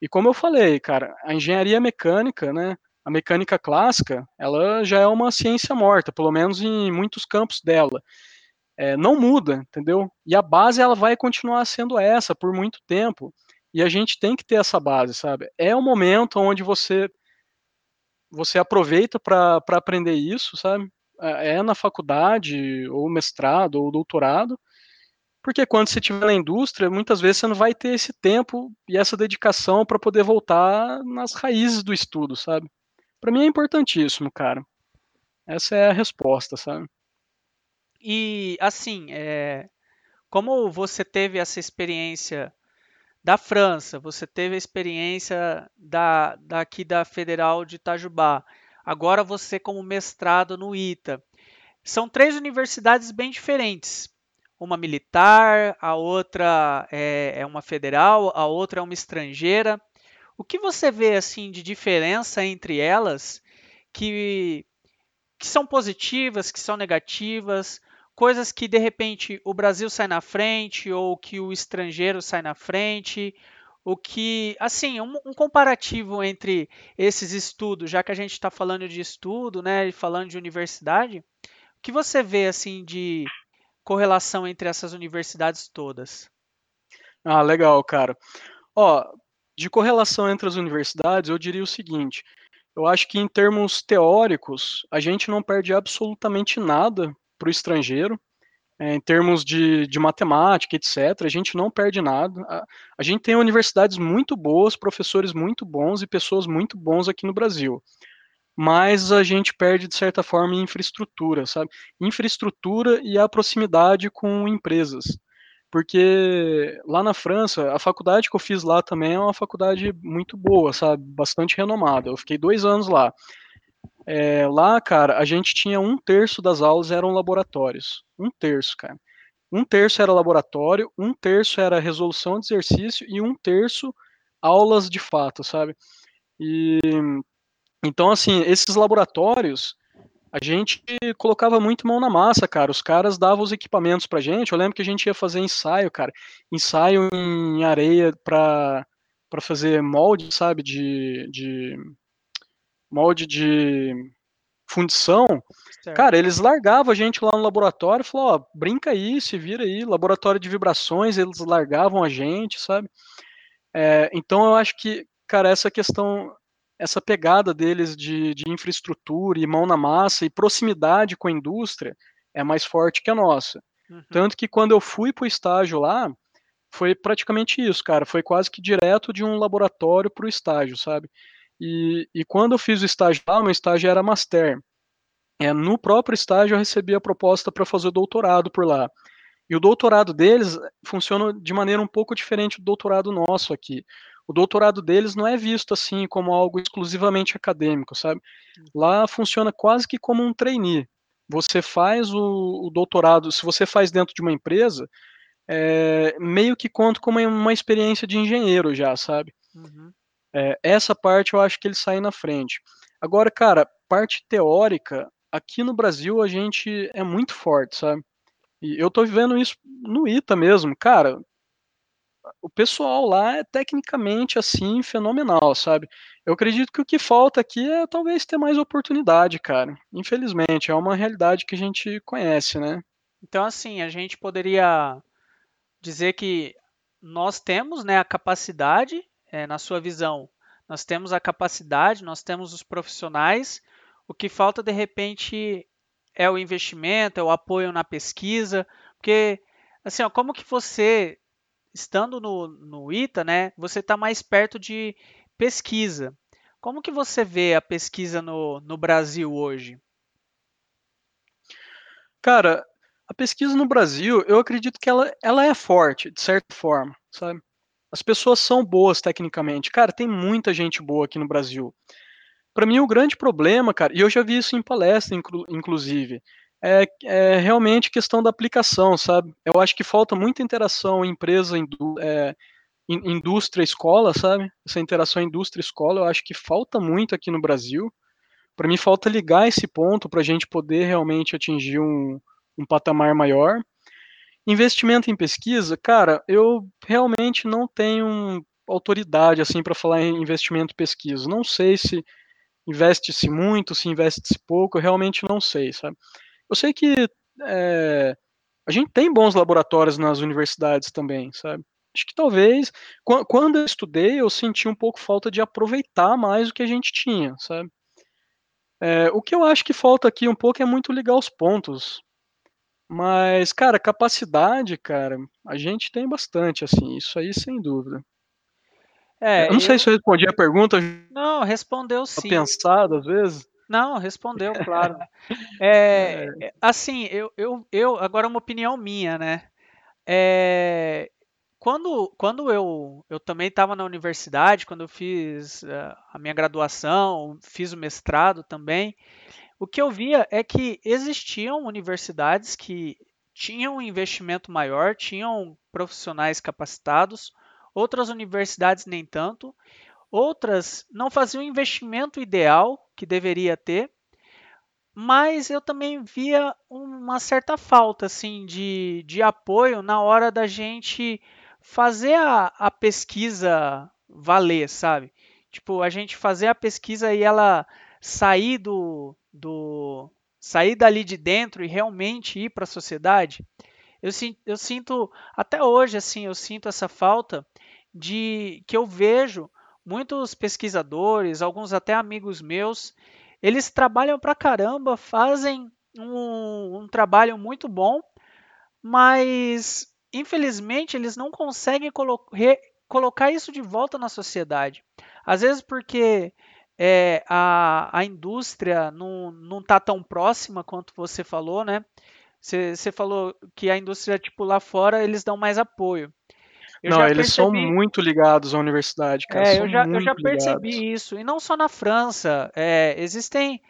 [SPEAKER 2] E como eu falei, cara, a engenharia mecânica, né, a mecânica clássica, ela já é uma ciência morta, pelo menos em muitos campos dela. É, não muda, entendeu? E a base ela vai continuar sendo essa por muito tempo. E a gente tem que ter essa base, sabe? É o momento onde você você aproveita para aprender isso, sabe? É, é na faculdade, ou mestrado, ou doutorado, porque quando você estiver na indústria, muitas vezes você não vai ter esse tempo e essa dedicação para poder voltar nas raízes do estudo, sabe? Para mim é importantíssimo, cara. Essa é a resposta, sabe?
[SPEAKER 1] E assim, é, como você teve essa experiência da França, você teve a experiência da, daqui da Federal de Itajubá, agora você como mestrado no ITA. São três universidades bem diferentes. Uma militar, a outra é, é uma federal, a outra é uma estrangeira. O que você vê assim de diferença entre elas que, que são positivas, que são negativas? coisas que de repente o Brasil sai na frente ou que o estrangeiro sai na frente, o que, assim, um, um comparativo entre esses estudos, já que a gente está falando de estudo, né, e falando de universidade, o que você vê assim de correlação entre essas universidades todas?
[SPEAKER 2] Ah, legal, cara. Ó, de correlação entre as universidades, eu diria o seguinte: eu acho que em termos teóricos, a gente não perde absolutamente nada para o estrangeiro. É, em termos de, de matemática, etc., a gente não perde nada. A, a gente tem universidades muito boas, professores muito bons e pessoas muito bons aqui no Brasil mas a gente perde de certa forma infraestrutura, sabe? Infraestrutura e a proximidade com empresas. Porque lá na França, a faculdade que eu fiz lá também é uma faculdade muito boa, sabe? Bastante renomada. Eu fiquei dois anos lá. É, lá, cara, a gente tinha um terço das aulas eram laboratórios. Um terço, cara. Um terço era laboratório, um terço era resolução de exercício e um terço aulas de fato, sabe? E então, assim, esses laboratórios, a gente colocava muito mão na massa, cara. Os caras davam os equipamentos pra gente. Eu lembro que a gente ia fazer ensaio, cara. Ensaio em areia pra, pra fazer molde, sabe? De, de molde de fundição. Certo. Cara, eles largavam a gente lá no laboratório e falavam, ó, brinca aí, se vira aí. Laboratório de vibrações, eles largavam a gente, sabe? É, então eu acho que, cara, essa questão essa pegada deles de, de infraestrutura e mão na massa e proximidade com a indústria é mais forte que a nossa. Uhum. Tanto que quando eu fui para o estágio lá, foi praticamente isso, cara. Foi quase que direto de um laboratório para o estágio, sabe? E, e quando eu fiz o estágio lá, meu estágio era master. É, no próprio estágio eu recebi a proposta para fazer o doutorado por lá. E o doutorado deles funciona de maneira um pouco diferente do doutorado nosso aqui o doutorado deles não é visto assim como algo exclusivamente acadêmico, sabe? Lá funciona quase que como um trainee. Você faz o, o doutorado, se você faz dentro de uma empresa, é, meio que conta como uma experiência de engenheiro já, sabe? Uhum. É, essa parte eu acho que eles saem na frente. Agora, cara, parte teórica, aqui no Brasil a gente é muito forte, sabe? E eu tô vivendo isso no ITA mesmo. Cara, o pessoal lá é tecnicamente assim fenomenal, sabe? Eu acredito que o que falta aqui é talvez ter mais oportunidade, cara. Infelizmente, é uma realidade que a gente conhece, né?
[SPEAKER 1] Então, assim, a gente poderia dizer que nós temos né, a capacidade, é, na sua visão, nós temos a capacidade, nós temos os profissionais, o que falta de repente é o investimento, é o apoio na pesquisa, porque assim, ó, como que você estando no, no ITA, né, você está mais perto de pesquisa. Como que você vê a pesquisa no, no Brasil hoje?
[SPEAKER 2] Cara, a pesquisa no Brasil, eu acredito que ela, ela é forte, de certa forma, sabe? As pessoas são boas tecnicamente. Cara, tem muita gente boa aqui no Brasil. Para mim, o grande problema, cara, e eu já vi isso em palestra, inclu, inclusive, é, é, realmente questão da aplicação, sabe? Eu acho que falta muita interação empresa, indú é, indústria, escola, sabe? Essa interação indústria-escola, eu acho que falta muito aqui no Brasil. Para mim, falta ligar esse ponto para a gente poder realmente atingir um, um patamar maior. Investimento em pesquisa, cara, eu realmente não tenho autoridade assim para falar em investimento em pesquisa. Não sei se investe-se muito, se investe-se pouco, eu realmente não sei, sabe? Eu sei que é, a gente tem bons laboratórios nas universidades também, sabe? Acho que talvez, quando eu estudei, eu senti um pouco falta de aproveitar mais o que a gente tinha, sabe? É, o que eu acho que falta aqui um pouco é muito ligar os pontos. Mas, cara, capacidade, cara, a gente tem bastante, assim, isso aí sem dúvida. É, eu não eu... sei se eu respondi a pergunta.
[SPEAKER 1] Não, respondeu sim.
[SPEAKER 2] Pensado às vezes.
[SPEAKER 1] Não, respondeu, <laughs> claro. É, é, assim, eu, eu, eu, agora uma opinião minha, né? É, quando, quando eu, eu também estava na universidade, quando eu fiz uh, a minha graduação, fiz o mestrado também, o que eu via é que existiam universidades que tinham um investimento maior, tinham profissionais capacitados, outras universidades nem tanto, outras não faziam o investimento ideal que deveria ter, mas eu também via uma certa falta assim de, de apoio na hora da gente fazer a, a pesquisa valer, sabe? Tipo, a gente fazer a pesquisa e ela sair do, do sair dali de dentro e realmente ir para a sociedade. Eu, eu sinto até hoje assim, eu sinto essa falta de que eu vejo muitos pesquisadores, alguns até amigos meus, eles trabalham pra caramba, fazem um, um trabalho muito bom, mas infelizmente eles não conseguem colo colocar isso de volta na sociedade. Às vezes porque é, a, a indústria não está tão próxima quanto você falou, né? Você falou que a indústria, tipo, lá fora, eles dão mais apoio.
[SPEAKER 2] Eu não, eles percebi... são muito ligados à universidade, cara.
[SPEAKER 1] É, eu já, eu já percebi ligados. isso. E não só na França. É, existem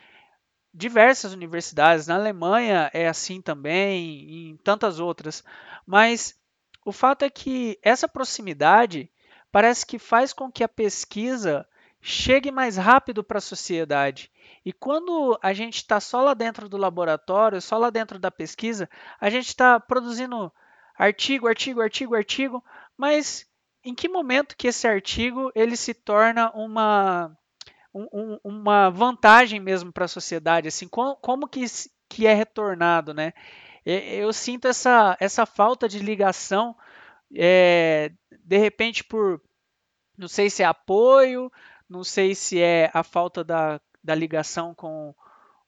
[SPEAKER 1] diversas universidades. Na Alemanha é assim também, em tantas outras. Mas o fato é que essa proximidade parece que faz com que a pesquisa chegue mais rápido para a sociedade. E quando a gente está só lá dentro do laboratório, só lá dentro da pesquisa, a gente está produzindo artigo, artigo, artigo, artigo, mas em que momento que esse artigo ele se torna uma, um, uma vantagem mesmo para a sociedade? Assim, como, como que, que é retornado, né? Eu sinto essa, essa falta de ligação, é, de repente por, não sei se é apoio, não sei se é a falta da, da ligação com,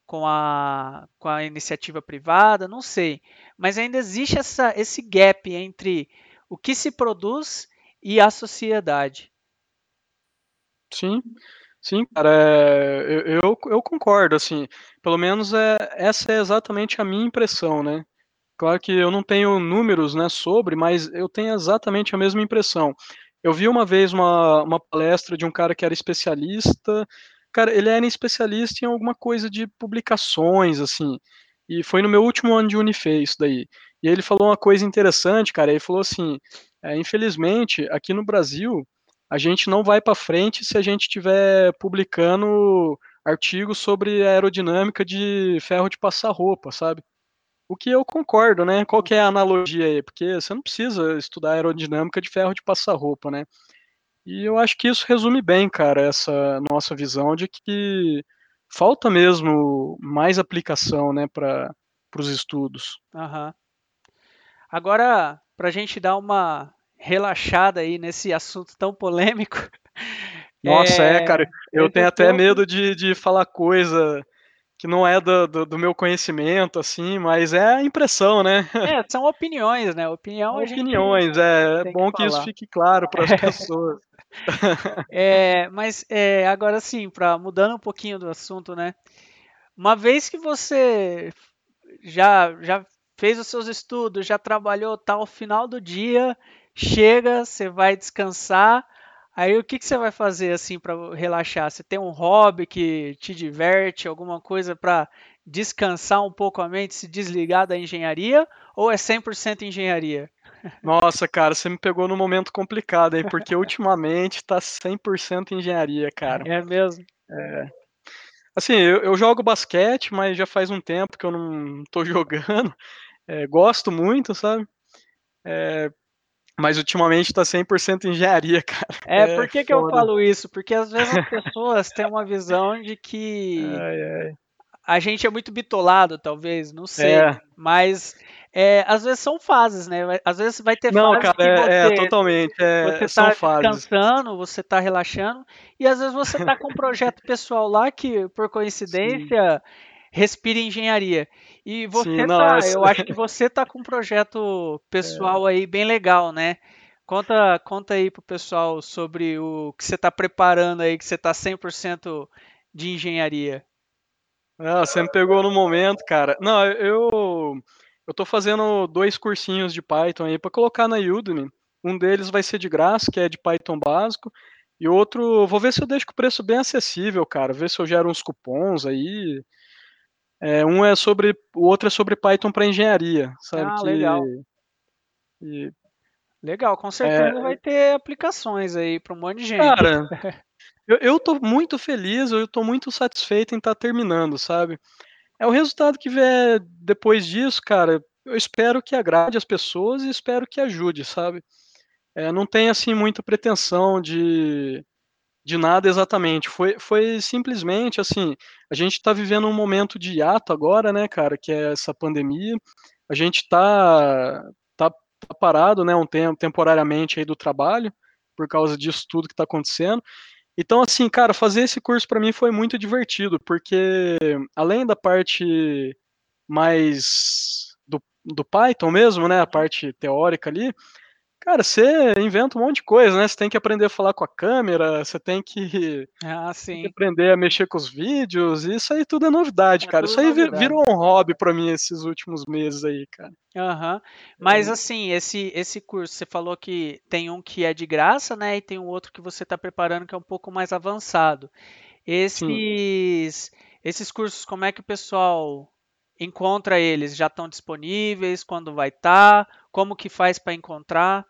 [SPEAKER 1] com, a, com a iniciativa privada, não sei. Mas ainda existe essa, esse gap entre o que se produz e a sociedade.
[SPEAKER 2] Sim, sim, cara, é, eu, eu concordo, assim, pelo menos é, essa é exatamente a minha impressão, né? Claro que eu não tenho números, né, sobre, mas eu tenho exatamente a mesma impressão. Eu vi uma vez uma, uma palestra de um cara que era especialista, cara, ele era especialista em alguma coisa de publicações, assim, e foi no meu último ano de Unifei isso daí. E ele falou uma coisa interessante, cara, ele falou assim, é, infelizmente, aqui no Brasil, a gente não vai para frente se a gente estiver publicando artigos sobre aerodinâmica de ferro de passar roupa, sabe? O que eu concordo, né? Qual que é a analogia aí? Porque você não precisa estudar aerodinâmica de ferro de passar roupa, né? E eu acho que isso resume bem, cara, essa nossa visão de que falta mesmo mais aplicação, né, para os estudos.
[SPEAKER 1] Uhum. Agora, para a gente dar uma relaxada aí nesse assunto tão polêmico.
[SPEAKER 2] Nossa, é, é cara, eu tenho até medo de, de falar coisa que não é do, do, do, meu conhecimento, assim, mas é a impressão, né?
[SPEAKER 1] É, são opiniões, né? Opinião
[SPEAKER 2] Opiniões, é, é bom que, que isso fique claro para as pessoas. <laughs>
[SPEAKER 1] é, mas é, agora sim, para mudando um pouquinho do assunto, né? Uma vez que você já, já fez os seus estudos, já trabalhou tal, final do dia, chega, você vai descansar, Aí o que, que você vai fazer assim para relaxar? Você tem um hobby que te diverte, alguma coisa para descansar um pouco a mente, se desligar da engenharia, ou é 100% engenharia?
[SPEAKER 2] Nossa, cara, você me pegou num momento complicado aí, porque ultimamente tá 100% engenharia, cara.
[SPEAKER 1] É mesmo?
[SPEAKER 2] É. Assim, eu, eu, jogo basquete, mas já faz um tempo que eu não tô <laughs> jogando. É, gosto muito, sabe? É, mas ultimamente tá 100% engenharia, <laughs> cara.
[SPEAKER 1] É, é por que, que eu falo isso? Porque às vezes as pessoas têm uma visão de que ai, ai. a gente é muito bitolado, talvez, não sei. É. Mas é, às vezes são fases, né? Às vezes vai ter
[SPEAKER 2] não,
[SPEAKER 1] fases
[SPEAKER 2] cara,
[SPEAKER 1] que
[SPEAKER 2] é,
[SPEAKER 1] você,
[SPEAKER 2] é, totalmente, é,
[SPEAKER 1] você
[SPEAKER 2] são
[SPEAKER 1] tá
[SPEAKER 2] fases.
[SPEAKER 1] descansando, você tá relaxando, e às vezes você tá com um <laughs> projeto pessoal lá que, por coincidência, Sim Respire Engenharia. E você Sim, tá, eu acho que você tá com um projeto <laughs> pessoal é. aí bem legal, né? Conta, conta aí pro pessoal sobre o que você está preparando aí, que você está 100% de engenharia.
[SPEAKER 2] Ah, você me pegou no momento, cara. Não, eu eu tô fazendo dois cursinhos de Python aí para colocar na Udemy. Um deles vai ser de graça, que é de Python básico, e outro, vou ver se eu deixo o preço bem acessível, cara. Ver se eu gero uns cupons aí. É, um é sobre, o outro é sobre Python para engenharia, sabe?
[SPEAKER 1] Ah,
[SPEAKER 2] que,
[SPEAKER 1] legal.
[SPEAKER 2] E,
[SPEAKER 1] legal, com certeza é, vai ter aplicações aí para um monte de gente.
[SPEAKER 2] Cara, <laughs> eu, eu tô muito feliz, eu tô muito satisfeito em estar tá terminando, sabe? É o resultado que vier depois disso, cara. Eu espero que agrade as pessoas e espero que ajude, sabe? É, não tem assim muita pretensão de de nada exatamente. Foi, foi simplesmente assim: a gente está vivendo um momento de hiato agora, né, cara, que é essa pandemia. A gente está tá, tá parado, né, um tempo temporariamente aí do trabalho por causa disso tudo que está acontecendo. Então, assim, cara, fazer esse curso para mim foi muito divertido, porque além da parte mais do do Python mesmo, né? A parte teórica ali. Cara, você inventa um monte de coisa, né? Você tem que aprender a falar com a câmera, você tem que,
[SPEAKER 1] ah, <laughs>
[SPEAKER 2] tem que aprender a mexer com os vídeos, isso aí tudo é novidade,
[SPEAKER 1] é
[SPEAKER 2] cara. Isso aí novidade. virou um hobby para mim esses últimos meses aí, cara.
[SPEAKER 1] Uhum. Mas é. assim, esse, esse curso, você falou que tem um que é de graça, né? E tem um outro que você está preparando que é um pouco mais avançado. Esses, esses cursos, como é que o pessoal encontra eles? Já estão disponíveis? Quando vai estar? Tá? Como que faz para encontrar?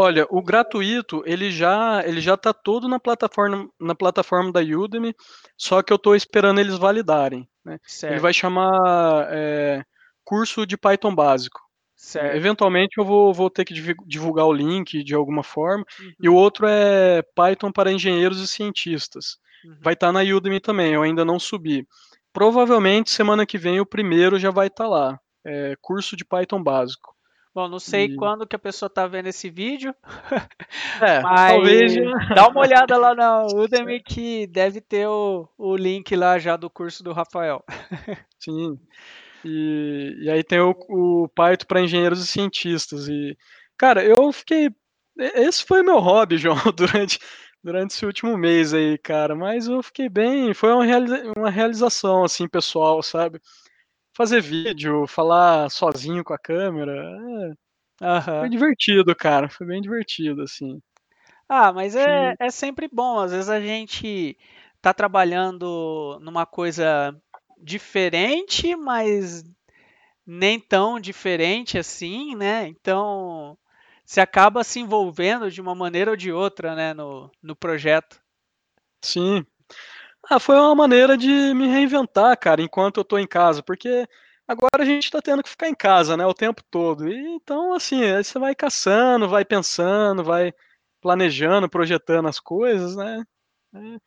[SPEAKER 2] Olha, o gratuito, ele já ele já está todo na plataforma na plataforma da Udemy, só que eu estou esperando eles validarem. Né? Ele vai chamar é, curso de Python básico. Certo. Eventualmente eu vou, vou ter que divulgar o link de alguma forma. Uhum. E o outro é Python para engenheiros e cientistas. Uhum. Vai estar tá na Udemy também, eu ainda não subi. Provavelmente semana que vem o primeiro já vai estar tá lá. É, curso de Python básico.
[SPEAKER 1] Bom, não sei e... quando que a pessoa está vendo esse vídeo. <laughs>
[SPEAKER 2] É, mas talvez.
[SPEAKER 1] Dá uma olhada lá na <laughs> Udemy que deve ter o, o link lá já do curso do Rafael. <laughs>
[SPEAKER 2] Sim. E, e aí tem o, o Python para engenheiros e cientistas. E, cara, eu fiquei. Esse foi meu hobby, João, durante, durante esse último mês aí, cara. Mas eu fiquei bem. Foi uma, realiza, uma realização, assim, pessoal, sabe? Fazer vídeo, falar sozinho com a câmera. É. Foi divertido, cara. Foi bem divertido, assim.
[SPEAKER 1] Ah, mas é, é sempre bom. Às vezes a gente tá trabalhando numa coisa diferente, mas nem tão diferente assim, né? Então você acaba se envolvendo de uma maneira ou de outra, né, no, no projeto.
[SPEAKER 2] Sim, ah, foi uma maneira de me reinventar, cara, enquanto eu tô em casa, porque agora a gente tá tendo que ficar em casa, né, o tempo todo. E, então, assim, você vai caçando, vai pensando, vai planejando, projetando as coisas, né? É,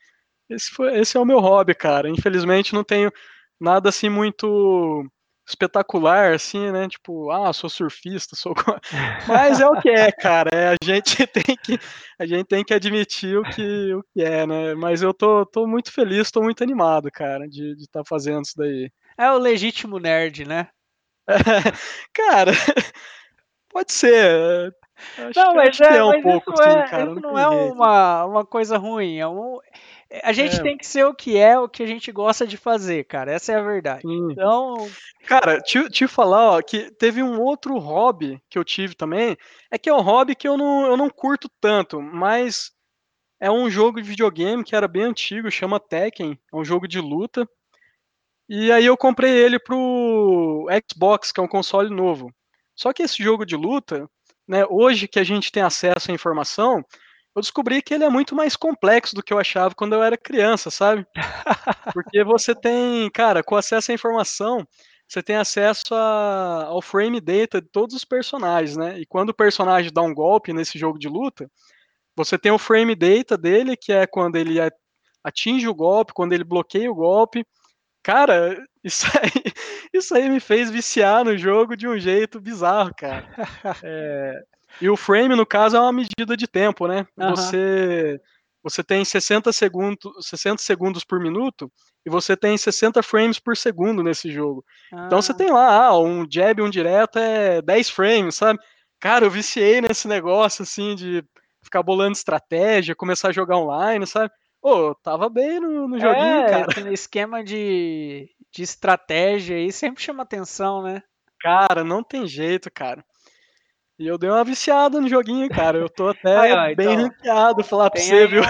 [SPEAKER 2] esse, foi, esse é o meu hobby, cara. Infelizmente não tenho nada assim muito espetacular, assim, né? Tipo, ah, sou surfista, sou. <laughs> <laughs> Mas é o que é, cara. É, a gente <laughs> tem que a gente tem que admitir o que, o que é, né? Mas eu tô, tô muito feliz, tô muito animado, cara, de estar tá fazendo isso daí.
[SPEAKER 1] É o legítimo nerd, né?
[SPEAKER 2] cara, pode ser.
[SPEAKER 1] Acho não, que, mas, é, é, um mas pouco, isso, assim, é, cara, isso não, não é uma, uma coisa ruim. É um, a gente é. tem que ser o que é, o que a gente gosta de fazer, cara. Essa é a verdade. Sim. Então.
[SPEAKER 2] Cara, te, te falar, ó, que teve um outro hobby que eu tive também. É que é um hobby que eu não, eu não curto tanto, mas é um jogo de videogame que era bem antigo, chama Tekken. É um jogo de luta. E aí eu comprei ele pro Xbox, que é um console novo. Só que esse jogo de luta, né, hoje que a gente tem acesso à informação, eu descobri que ele é muito mais complexo do que eu achava quando eu era criança, sabe? <laughs> Porque você tem, cara, com acesso à informação, você tem acesso a, ao frame data de todos os personagens, né? E quando o personagem dá um golpe nesse jogo de luta, você tem o frame data dele, que é quando ele atinge o golpe, quando ele bloqueia o golpe. Cara, <laughs> isso aí, isso aí me fez viciar no jogo de um jeito bizarro, cara. <laughs> É, e o frame, no caso, é uma medida de tempo, né? Uhum. Você você tem 60 segundos, 60 segundos por minuto e você tem 60 frames por segundo nesse jogo. Ah. Então você ah. tem lá, ah, um jab, um direto é 10 frames, sabe? Cara, eu viciei nesse negócio assim de ficar bolando estratégia, começar a jogar online, sabe? Pô, tava bem no, no joguinho, é, cara.
[SPEAKER 1] Esquema de, de estratégia aí sempre chama atenção, né?
[SPEAKER 2] Cara, não tem jeito, cara. E eu dei uma viciada no joguinho, cara. Eu tô até <laughs> Aí, ó, bem então, ranqueado, falar pra você, viu?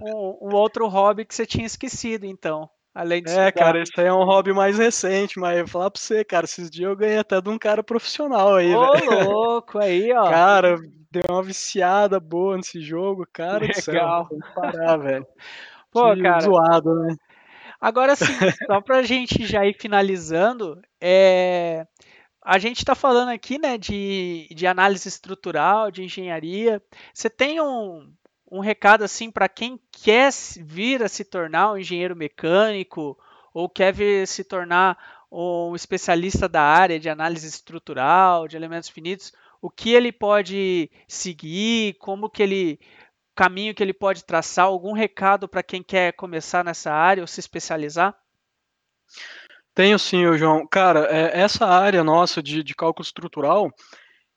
[SPEAKER 1] Um, um, outro hobby que você tinha esquecido, então. Além de
[SPEAKER 2] É, cara, esse aí é um hobby mais recente, mas eu vou falar pra você, cara, esses dias eu ganhei até de um cara profissional aí,
[SPEAKER 1] Ô, louco, aí, ó. <laughs>
[SPEAKER 2] Cara, deu uma viciada boa nesse jogo, cara Legal. do céu. Parar, velho. <laughs>
[SPEAKER 1] Pô, que cara.
[SPEAKER 2] Zoado, né?
[SPEAKER 1] Agora sim, só pra gente já ir finalizando, é a gente está falando aqui né, de, de análise estrutural, de engenharia. Você tem um, um recado assim para quem quer vir a se tornar um engenheiro mecânico ou quer vir se tornar um especialista da área de análise estrutural, de elementos finitos, o que ele pode seguir, como que ele caminho que ele pode traçar, algum recado para quem quer começar nessa área ou se especializar?
[SPEAKER 2] Tenho sim, João. Cara, é, essa área nossa de, de cálculo estrutural,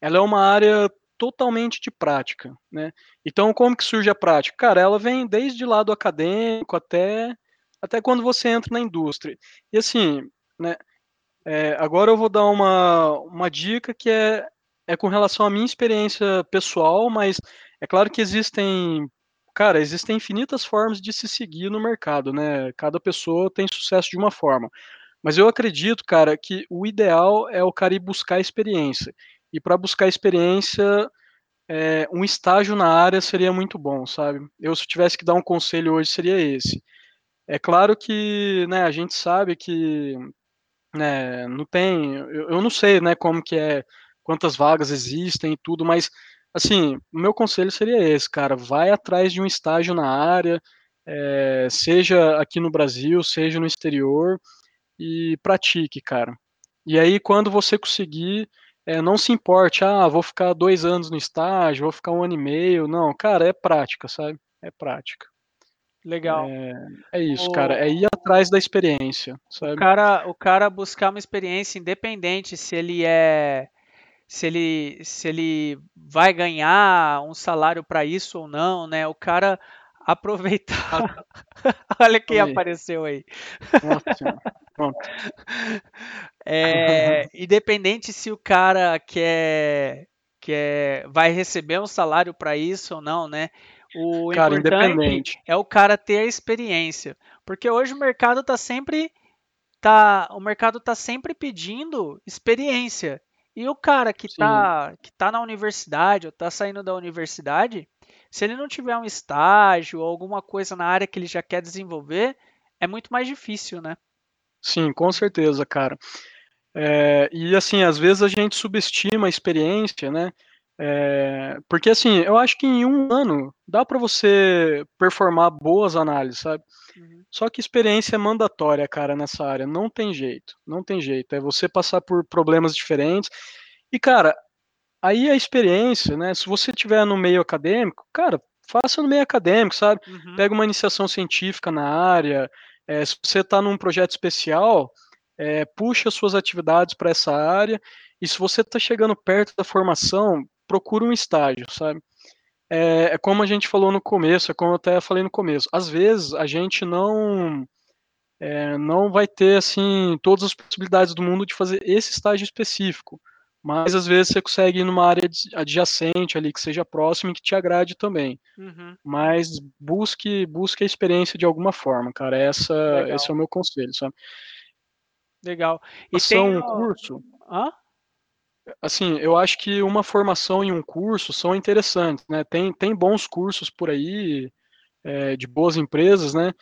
[SPEAKER 2] ela é uma área totalmente de prática, né? Então, como que surge a prática? Cara, ela vem desde lá do acadêmico até, até quando você entra na indústria. E assim, né, é, agora eu vou dar uma, uma dica que é, é com relação à minha experiência pessoal, mas é claro que existem, cara, existem infinitas formas de se seguir no mercado, né? Cada pessoa tem sucesso de uma forma. Mas eu acredito, cara, que o ideal é o cara ir buscar experiência. E para buscar experiência, é, um estágio na área seria muito bom, sabe? Eu, se tivesse que dar um conselho hoje, seria esse. É claro que, né, a gente sabe que, né, não tem, eu, eu não sei, né, como que é, quantas vagas existem e tudo, mas, assim, o meu conselho seria esse, cara, vai atrás de um estágio na área, é, seja aqui no Brasil, seja no exterior, e pratique, cara. E aí, quando você conseguir, é, não se importe, ah, vou ficar dois anos no estágio, vou ficar um ano e meio. Não, cara, é prática, sabe? É prática.
[SPEAKER 1] Legal.
[SPEAKER 2] É, é isso, cara. É ir atrás da experiência,
[SPEAKER 1] O
[SPEAKER 2] sabe?
[SPEAKER 1] cara, o cara buscar uma experiência independente se ele é se ele se ele vai ganhar um salário para isso ou não, né? O cara aproveitar. <laughs> Olha quem
[SPEAKER 2] aí.
[SPEAKER 1] apareceu aí.
[SPEAKER 2] Nossa. Pronto. <laughs>
[SPEAKER 1] É, independente se o cara quer, quer vai receber um salário para isso ou não, né? O
[SPEAKER 2] Cara,
[SPEAKER 1] importante
[SPEAKER 2] independente.
[SPEAKER 1] é o cara ter a experiência, porque hoje o mercado está sempre tá, o mercado tá sempre pedindo experiência. E o cara que
[SPEAKER 2] Sim,
[SPEAKER 1] tá, que tá na universidade ou tá saindo da universidade, se ele não tiver um estágio ou alguma coisa na área que ele já quer desenvolver, é muito mais difícil, né?
[SPEAKER 2] sim, com certeza, cara. É, e assim, às vezes a gente subestima a experiência, né? É, porque assim, eu acho que em um ano dá para você performar boas análises, sabe?
[SPEAKER 1] Uhum,
[SPEAKER 2] Só que experiência é mandatória, cara, nessa área. Não tem jeito, não tem jeito. É você passar por problemas diferentes. E, cara, aí a experiência, né? Se você tiver no meio acadêmico, cara, faça no meio acadêmico, sabe?
[SPEAKER 1] uhum,
[SPEAKER 2] Pega uma iniciação científica na área. é, se você está num projeto especial, é, puxa suas atividades para essa área. E se você está chegando perto da formação, procura um estágio, sabe? É, é como a gente falou no começo, é como eu até falei no começo. Às vezes a gente não é, não vai ter assim todas as possibilidades do mundo de fazer esse estágio específico, mas às vezes você consegue ir numa área adjacente ali que seja próxima e que te agrade também.
[SPEAKER 1] uhum.
[SPEAKER 2] Mas busque busque a experiência de alguma forma, cara. Essa esse é o meu conselho, sabe?
[SPEAKER 1] legal. E tem
[SPEAKER 2] Formação, um curso,
[SPEAKER 1] Hã?
[SPEAKER 2] assim, eu acho que uma formação e um curso são interessantes, né? Tem tem bons cursos por aí é, de boas empresas, né?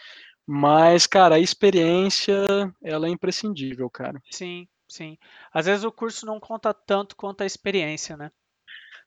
[SPEAKER 2] Mas, cara, a experiência, ela é imprescindível, cara.
[SPEAKER 1] Sim, sim. Às vezes o curso não conta tanto quanto a experiência, né?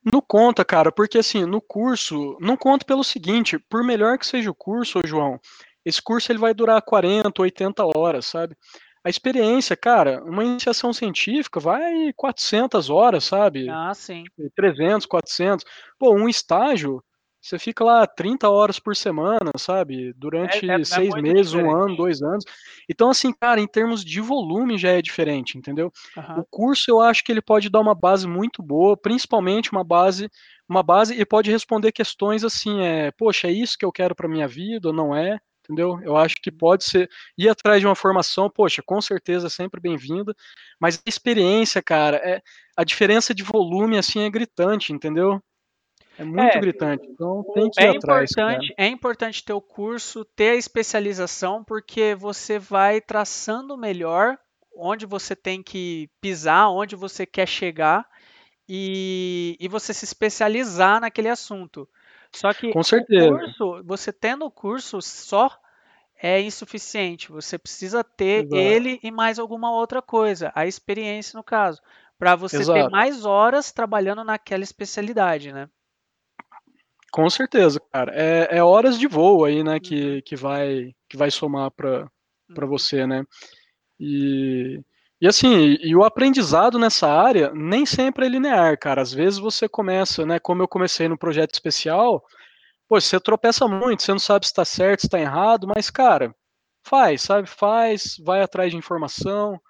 [SPEAKER 2] Não conta, cara, porque assim, no curso, não conta pelo seguinte, por melhor que seja o curso, João, esse curso ele vai durar 40, 80 horas, sabe? A experiência, cara, uma iniciação científica vai 400 horas, sabe?
[SPEAKER 1] Ah, sim.
[SPEAKER 2] 300, 400. Pô, um estágio, você fica lá 30 horas por semana, sabe?
[SPEAKER 1] É, é,
[SPEAKER 2] Durante
[SPEAKER 1] é
[SPEAKER 2] seis
[SPEAKER 1] muito
[SPEAKER 2] meses, um
[SPEAKER 1] diferente.
[SPEAKER 2] ano, dois anos. Então, assim, cara, em termos de volume já é diferente, entendeu? O
[SPEAKER 1] Aham.
[SPEAKER 2] curso eu acho que ele pode dar uma base muito boa, principalmente uma base, uma base e pode responder questões assim, é, poxa, é isso que eu quero para minha vida ou não é? Entendeu? Eu acho que pode ser ir atrás de uma formação, poxa, com certeza é sempre bem-vinda, mas a experiência, cara, é, a diferença de volume assim é gritante, entendeu? É muito
[SPEAKER 1] É,
[SPEAKER 2] gritante. Então tem que ir
[SPEAKER 1] é
[SPEAKER 2] atrás, cara.
[SPEAKER 1] importante, é importante ter o curso, ter a especialização, porque você vai traçando melhor onde você tem que pisar, onde você quer chegar e, e você se especializar naquele assunto. Só que
[SPEAKER 2] Com
[SPEAKER 1] o
[SPEAKER 2] certeza.
[SPEAKER 1] curso, você tendo o curso só é insuficiente. Você precisa ter
[SPEAKER 2] Exato.
[SPEAKER 1] ele e mais alguma outra coisa, a experiência no caso, para você ter
[SPEAKER 2] Exato.
[SPEAKER 1] mais horas trabalhando naquela especialidade, né?
[SPEAKER 2] Com certeza, cara. É, é horas de voo aí, né,
[SPEAKER 1] Uhum,
[SPEAKER 2] que, que vai que vai somar para para
[SPEAKER 1] uhum,
[SPEAKER 2] você, né? E e assim, e o aprendizado nessa área nem sempre é linear, cara. Às vezes você começa, né, como eu comecei no projeto especial, pô, você tropeça muito, você não sabe se está certo, se está errado, mas cara, faz, sabe? Faz, vai atrás de informação,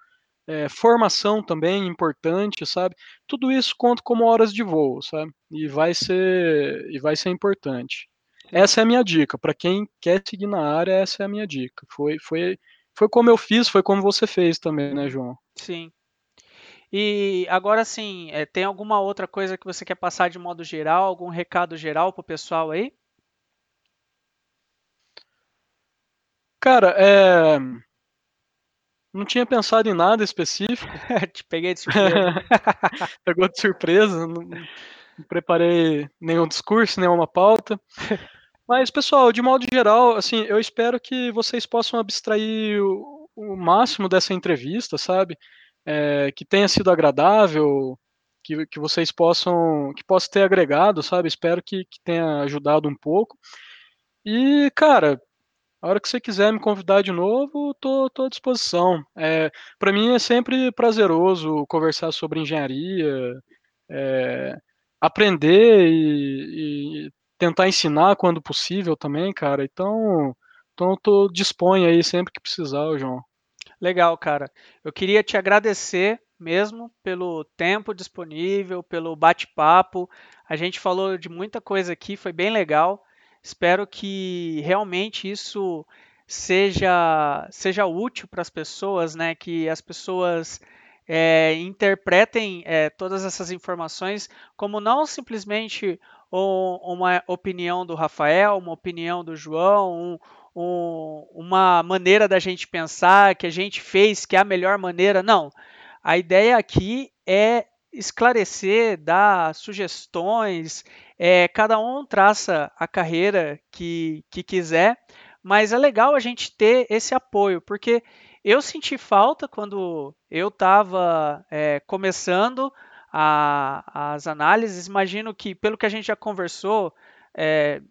[SPEAKER 2] é, formação também importante, sabe? Tudo isso conta como horas de voo, sabe? E vai ser, e vai ser importante. Essa é a minha dica. Para quem quer seguir na área, essa é a minha dica. Foi, foi, foi como eu fiz, foi como você fez também, né, João?
[SPEAKER 1] Sim. E agora sim, é, tem alguma outra coisa que você quer passar de modo geral, algum recado geral para o pessoal aí?
[SPEAKER 2] Cara, é, não tinha pensado em nada específico. <laughs>
[SPEAKER 1] Te peguei de <laughs> surpresa.
[SPEAKER 2] Pegou de surpresa, não, não preparei nenhum discurso, nenhuma pauta. Mas, pessoal, de modo geral, assim, eu espero que vocês possam abstrair o, o máximo dessa entrevista, sabe? É, que tenha sido agradável, que, que vocês possam, que possa ter agregado, sabe? Espero que, que tenha ajudado um pouco. E, cara, a hora que você quiser me convidar de novo, tô, tô à disposição. É, para mim é sempre prazeroso conversar sobre engenharia, é, aprender e, e, tentar ensinar quando possível também, cara. Então, então tô disponho aí sempre que precisar, João.
[SPEAKER 1] Legal, cara. Eu queria te agradecer mesmo pelo tempo disponível, pelo bate-papo. A gente falou de muita coisa aqui, foi bem legal. Espero que realmente isso seja, seja útil para as pessoas, né? que as pessoas é, interpretem é, todas essas informações como não simplesmente uma opinião do Rafael, uma opinião do João, um, um, uma maneira da gente pensar que a gente fez que é a melhor maneira. Não. A ideia aqui é esclarecer, dar sugestões. É, cada um traça a carreira que, que quiser, mas é legal a gente ter esse apoio, porque eu senti falta quando eu estava é, começando a, as análises. Imagino que, pelo que a gente já conversou é,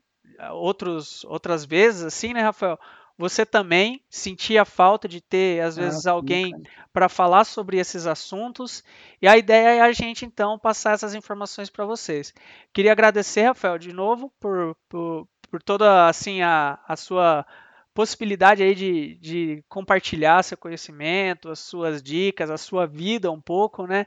[SPEAKER 1] outros, outras vezes, assim, né, Rafael? Você também sentia falta de ter, às ah, vezes, ah, alguém para falar sobre esses assuntos. E a ideia é a gente, então, passar essas informações para vocês. Queria agradecer, Rafael, de novo, por, por, por toda assim, a, a sua possibilidade aí de, de compartilhar seu conhecimento, as suas dicas, a sua vida um pouco, né?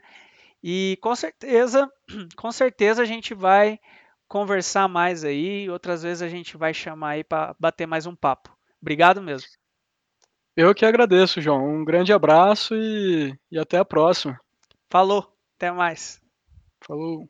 [SPEAKER 1] E com certeza, <clears throat> com certeza a gente vai conversar mais aí, outras vezes a gente vai chamar aí para bater mais um papo. Obrigado mesmo.
[SPEAKER 2] Eu que agradeço, João. Um grande abraço e, e até a próxima.
[SPEAKER 1] Falou, até mais.
[SPEAKER 2] Falou.